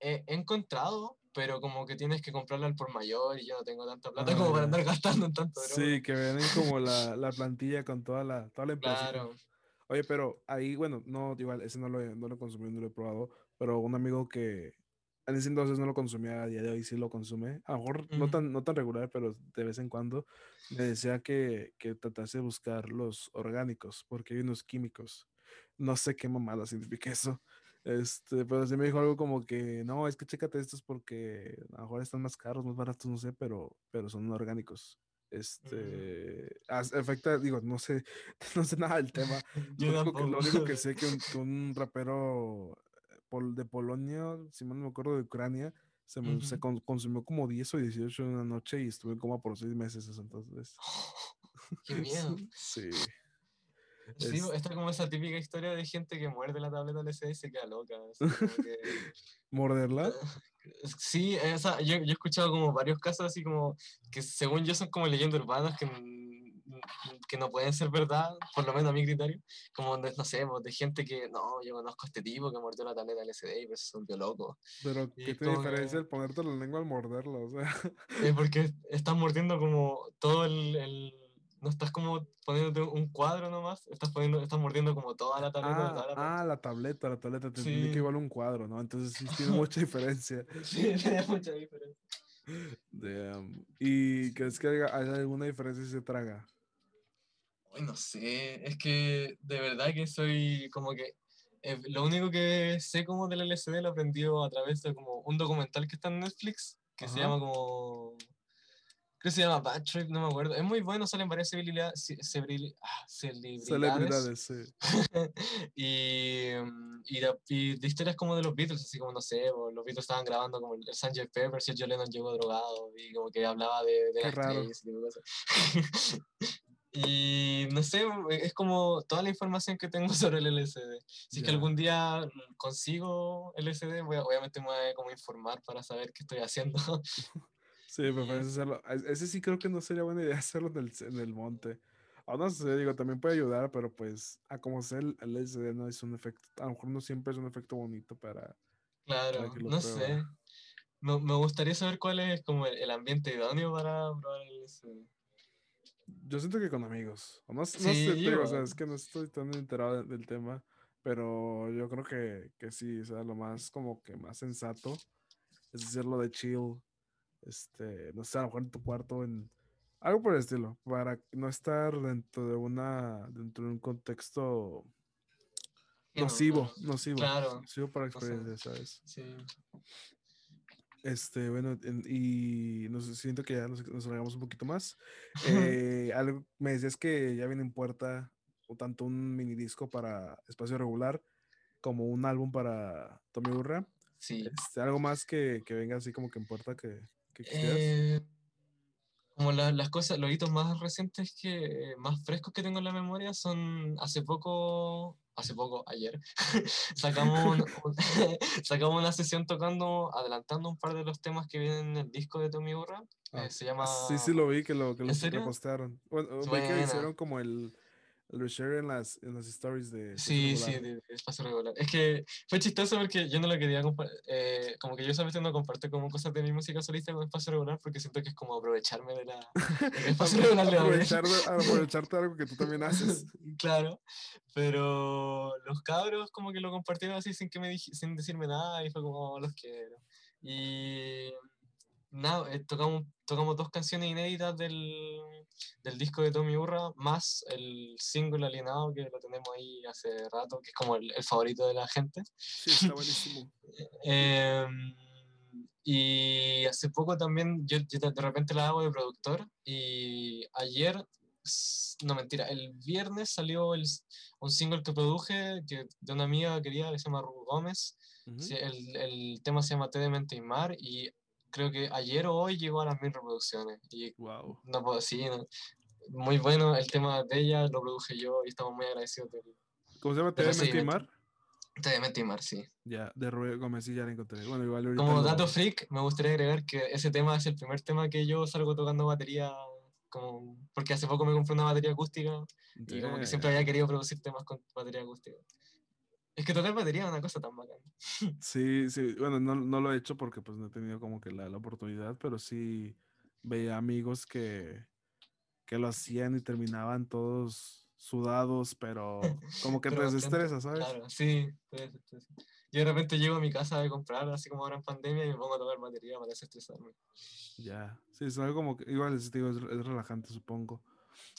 he, he encontrado, pero como que tienes que comprarla al por mayor y yo no tengo tanta plata Ah, como para ya. andar gastando en tanto. Sí, que vienen como la, la plantilla con toda la, toda la impresión. Claro. Oye, pero ahí, bueno, no, igual, ese no lo, he- no lo consumí, no lo he probado, pero un amigo que en ese entonces no lo consumía, a día de hoy sí lo consume, a lo mejor no tan, no tan regular, pero de vez en cuando, me decía que, que tratase de buscar los orgánicos, porque hay unos químicos. No sé qué mamada significa eso. Este, pero sí me dijo algo como que, no, es que chécate estos porque a lo mejor están más caros, más baratos, no sé, pero, pero son orgánicos. Este, as- afecta, digo, no sé, no sé nada del tema, Yo lo único, que, lo único que sé que un, que un rapero eh, pol- de Polonia, si mal no me acuerdo, de Ucrania, se, me- se con- consumió como 10 o 18 en una noche y estuve en coma por 6 meses entonces. Qué miedo. Sí. Sí, Es- está como esa típica historia de gente que muerde la tableta LCD y se queda loca. que- ¿Morderla? Sí, esa, yo, yo he escuchado como varios casos así como que según yo son como leyendas urbanas que, que no pueden ser verdad, por lo menos a mi criterio, como de, no sé, pues, de gente que, no, yo conozco a este tipo que mordió la tableta LCD y pues se volvió loco. Pero, ¿qué es tiene como que- diferencia el ponerte la lengua al morderla? O sea, Es porque estás mordiendo como todo el, el- No estás como poniéndote un cuadro nomás, estás, poniendo, estás mordiendo como toda la tableta. ah, toda la ah, la tableta, la tableta, te entendí Sí. que igual un cuadro, ¿no? Entonces sí tiene mucha diferencia. Sí, tiene mucha diferencia. Damn. ¿Y crees que haya, alguna diferencia si se traga? Ay, no sé, es que de verdad que soy como que eh, lo único que sé como del LSD lo aprendí a través de como un documental que está en Netflix que se llama como creo que se llama Bad Trip, no me acuerdo. Es muy bueno, salen varias celebridades, ah, celebridades Celebridades, sí. y, mm, y, de, y de historias como de los Beatles, así como no sé, los Beatles estaban grabando como el Sgt. Pepper, y el John Lennon llegó drogado y como que hablaba de, de Qué las raro. y ese tipo de cosas. Y no sé, es como toda la información que tengo sobre el LSD. Si es que algún día consigo LSD, voy a- obviamente me voy a como informar para saber qué estoy haciendo. Sí, me parece hacerlo. Ese sí creo que no sería buena idea hacerlo en el, en el monte. O no sé, digo, también puede ayudar, pero pues a como sea el, el LSD no es un efecto, a lo mejor no siempre es un efecto bonito para, Claro, no sé. Me, me, gustaría saber cuál es como el, ambiente idóneo para probar el LSD. Yo siento que con amigos. no, sé, o sea, es que no estoy tan enterado del tema, pero yo creo que, que sí, o sea, lo más como que más sensato es hacerlo de chill, este, no sé, a lo mejor en tu cuarto, en algo por el estilo, para no estar dentro de una, dentro de un contexto nocivo, nocivo, claro, nocivo para experiencia, ¿sabes? Sí. Este, bueno, y nos siento que ya nos, nos un poquito más. Eh, algo, me decías que ya viene en puerta o tanto un mini disco para espacio regular como un álbum para Tommy Burra. Sí. Este, algo más que, que, venga así como que en puerta que, que eh, como las cosas, los hitos más recientes que, más frescos que tengo en la memoria son hace poco, hace poco, ayer, sacamos, sacamos una sesión tocando, adelantando un par de los temas que vienen en el disco de Tommy Burra. Eh, ah, se llama... Sí, sí lo vi, que lo, que lo repostearon. Bueno, vi que hicieron como el lo share en las, en las stories de... Sí, sí, de, espacio regular. Es que fue chistoso porque yo no lo quería eh, como que yo solamente no comparto como cosas de mi música solista con espacio regular porque siento que es como aprovecharme de la... espacio regular. Aprovechar, aprovecharte de algo que tú también haces. claro, pero los cabros como que lo compartieron así sin, que me sin decirme nada y fue como los quiero. Y nada, eh, tocamos, tocamos dos canciones inéditas del, del, disco de Tommy Urra, más el single alienado que lo tenemos ahí hace rato, que es como el, el favorito de la gente. Sí, está buenísimo. Em, y hace poco también, yo, de repente la hago de productor, y ayer, no mentira, el viernes salió el, un single que produje que, de una amiga querida que se llama Rubo Gómez. el, el, tema se llama Te de Mente y Mar, y creo que ayer o hoy llegó a las mil reproducciones. Y wow. no puedo, sí, muy bueno el tema de ella, lo produje yo y estamos muy agradecidos de ¿Cómo se llama? ¿Te de Mar? Te Mar, sí. Ya, de Rubén Gómez sí ya la encontré. Bueno, igual Como dato freak, me gustaría agregar que ese tema es el primer tema que yo salgo tocando batería, como, porque hace poco me compré una batería acústica y como que siempre había querido producir temas con batería acústica. Es que tocar batería es una cosa tan bacana. Sí, sí, bueno, no, no, lo he hecho porque pues no he tenido como que la, la oportunidad, pero sí veía amigos que, que lo hacían y terminaban todos sudados, pero como que te desestresa, ¿sabes? Claro, sí, Yo de repente llego a mi casa a comprar, así como ahora en pandemia, y me pongo a tocar batería para desestresarme. Ya, sí, es algo como que, igual es, digo, es, relajante, supongo.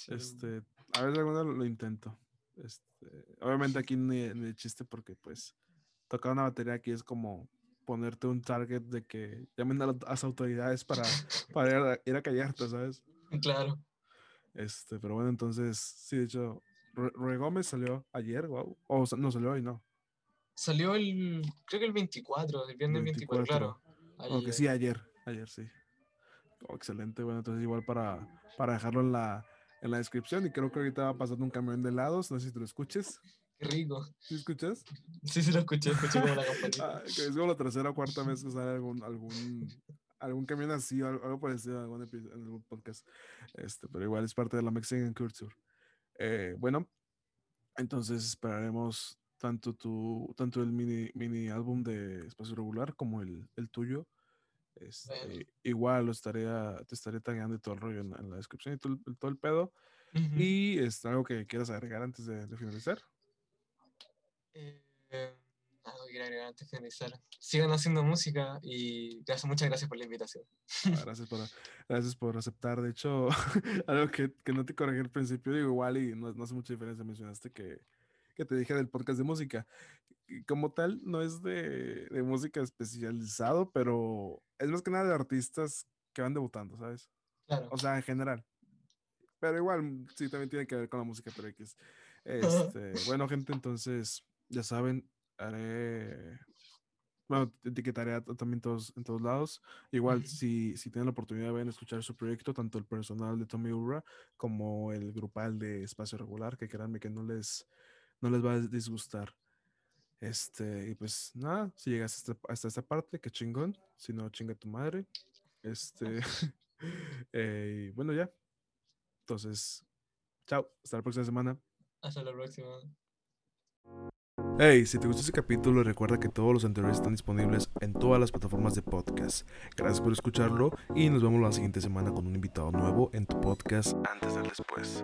Este, a veces alguna lo intento. Este, obviamente aquí ni, ni chiste porque pues tocar una batería aquí es como ponerte un target de que llamen a las autoridades para, para ir, a, callarte, ¿sabes? Claro. Este, pero bueno, entonces, sí, de hecho, Gómez salió ayer, wow. O no salió hoy, no. Salió el, creo que el 24, el viernes 24, claro. Aunque sí, ayer, ayer sí. Oh, excelente, bueno, entonces igual para, para dejarlo en la, en la descripción y creo que ahorita va pasando un camión de helados, no sé si te lo escuches. Qué rico. ¿Sí escuchas? Sí, sí lo escuché, escuché como la ah, es como la tercera o cuarta vez que sale algún, algún, algún camión así, algo, algo parecido algún, en algún podcast. Este, pero igual es parte de la Mexican Culture. Eh, bueno, entonces esperaremos tanto tu, tanto el mini, mini álbum de espacio regular como el, el tuyo este, igual lo estaría, te estaré tagueando y todo el rollo en, la descripción y todo, el, pedo. Y es algo que quieras agregar antes de, finalizar. Eh, algo que quiero agregar antes de finalizar. Sigan haciendo música y gracias, muchas gracias por la invitación. Ah, gracias, por, gracias por aceptar. De hecho, algo que, que, no te corregí al principio, digo igual y no, no hace mucha diferencia. Mencionaste que, que te dije del podcast de música como tal, no es de, de, música especializado, pero es más que nada de artistas que van debutando, ¿sabes? Claro. O sea, en general. Pero igual, sí, también tiene que ver con la música, pero X. Este, bueno, gente, entonces, ya saben, haré. Bueno, etiquetaré también todos, en todos lados. Igual, si, si tienen la oportunidad, de escuchar su proyecto, tanto el personal de Tommy Urra como el grupal de Espacio Regular, que créanme que no les, no les va a disgustar. Este, y pues nada, si llegas hasta, hasta esta parte, qué chingón. Si no, chinga tu madre. Este, eh, y bueno, ya. Entonces, chao. Hasta la próxima semana. Hasta la próxima. Hey, si te gustó este capítulo, recuerda que todos los anteriores están disponibles en todas las plataformas de podcast. Gracias por escucharlo y nos vemos la siguiente semana con un invitado nuevo en tu podcast Antes del Después.